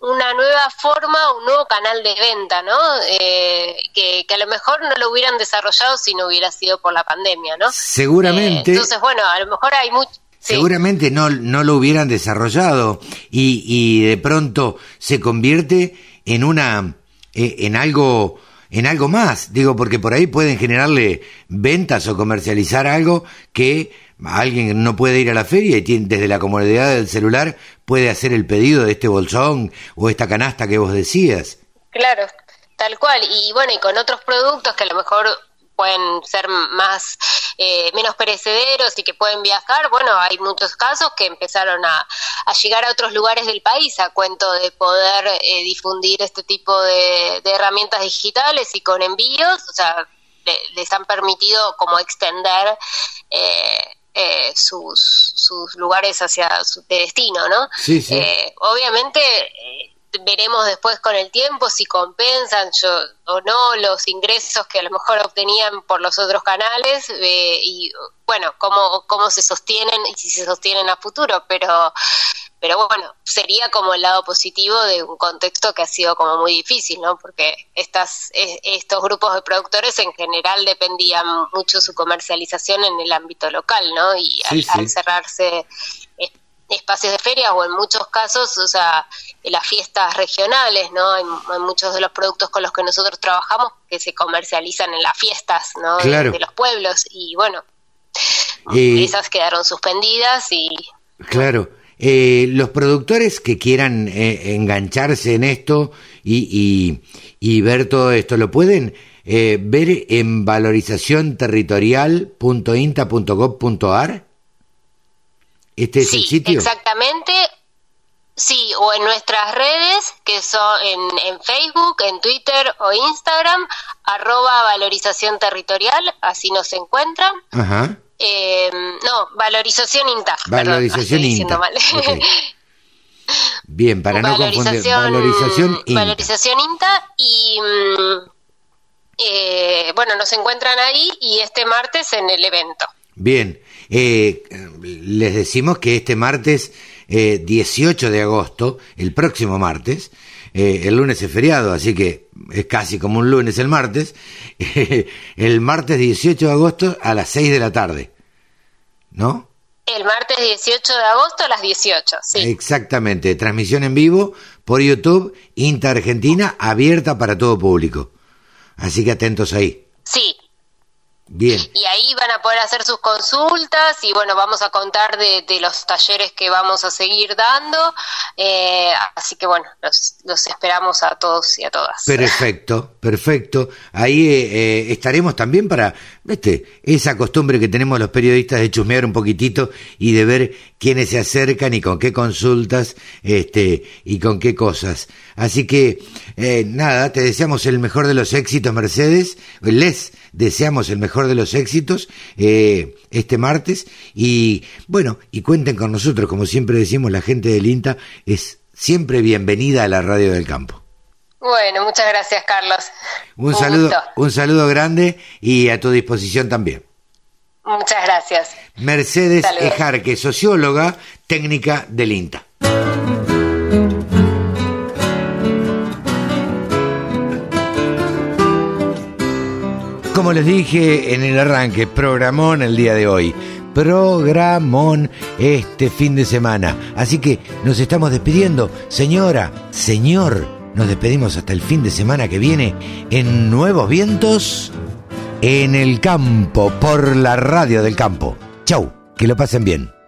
una nueva forma, un nuevo canal de venta, ¿no? Eh, que, a lo mejor no lo hubieran desarrollado si no hubiera sido por la pandemia, ¿no? Seguramente. Eh, entonces, bueno, a lo mejor hay mucho... Seguramente no, no lo hubieran desarrollado y, y de pronto se convierte en una eh, en algo en algo más, digo, porque por ahí pueden generarle ventas o comercializar algo que alguien no puede ir a la feria y tiene, desde la comodidad del celular puede hacer el pedido de este bolsón o esta canasta que vos decías. Claro, tal cual. Y bueno, y con otros productos que a lo mejor pueden ser más eh, menos perecederos y que pueden viajar, bueno, hay muchos casos que empezaron a, llegar a otros lugares del país a cuento de poder eh, difundir este tipo de, herramientas digitales y con envíos, o sea, les han permitido como extender eh, sus, sus lugares hacia su destino, ¿no? Sí, sí. obviamente veremos después con el tiempo si compensan yo, o no los ingresos que a lo mejor obtenían por los otros canales eh, y bueno, cómo, cómo se sostienen y si se sostienen a futuro, pero pero bueno, sería como el lado positivo de un contexto que ha sido como muy difícil, ¿no? Porque estas, estos grupos de productores en general dependían mucho su comercialización en el ámbito local, ¿no? Y al, cerrarse espacios de ferias o en muchos casos, o sea, las fiestas regionales, ¿no? Hay, muchos de los productos con los que nosotros trabajamos que se comercializan en las fiestas, ¿no? De, los pueblos y bueno, esas quedaron suspendidas y... Claro. Eh, los productores que quieran eh, engancharse en esto y, y, ver todo esto, ¿lo pueden eh, ver en valorizacionterritorial.inta.gov.ar? ¿Este es el sitio? Exactamente. Sí, o en nuestras redes, que son en, Facebook, en Twitter o Instagram, arroba valorización territorial, así nos encuentran. Ajá. Em, no, valorización INTA. Valorización INTA. (laughs) Bien, para no confundir. Valorización INTA. Valorización INTA y... Mm, eh, bueno, nos encuentran ahí y este martes en el evento. Bien, eh, les decimos que este martes 18 eh, de agosto, el próximo martes, eh, el lunes es feriado, así que es casi como un lunes el martes, (laughs) el martes 18 de agosto a las 6 de la tarde, ¿no? El martes 18 de agosto a las 18, sí. Exactamente, transmisión en vivo por YouTube, Inter Argentina, abierta para todo público. Así que atentos ahí. Sí, y ahí van a poder hacer sus consultas y bueno, vamos a contar de, los talleres que vamos a seguir dando. Eh, así que bueno, los, esperamos a todos y a todas. Perfecto, perfecto. Ahí eh, eh, estaremos también para, viste, esa costumbre que tenemos los periodistas de chusmear un poquitito y de ver quiénes se acercan y con qué consultas este, y con qué cosas. Así que, nada, te deseamos el mejor de los éxitos, Mercedes. Les deseamos el mejor de los éxitos eh, este martes y bueno, y cuenten con nosotros, como siempre decimos, la gente del INTA es siempre bienvenida a la radio del campo. Bueno, muchas gracias Carlos. Un, saludo, un saludo grande y a tu disposición también. Muchas gracias. Mercedes Ejarque, socióloga técnica del INTA. Como les dije en el arranque, programón el día de hoy. Programón este fin de semana. Así que nos estamos despidiendo. Señora, señor, nos despedimos hasta el fin de semana que viene en Nuevos Vientos en el campo, por la radio del campo. Chau, que lo pasen bien.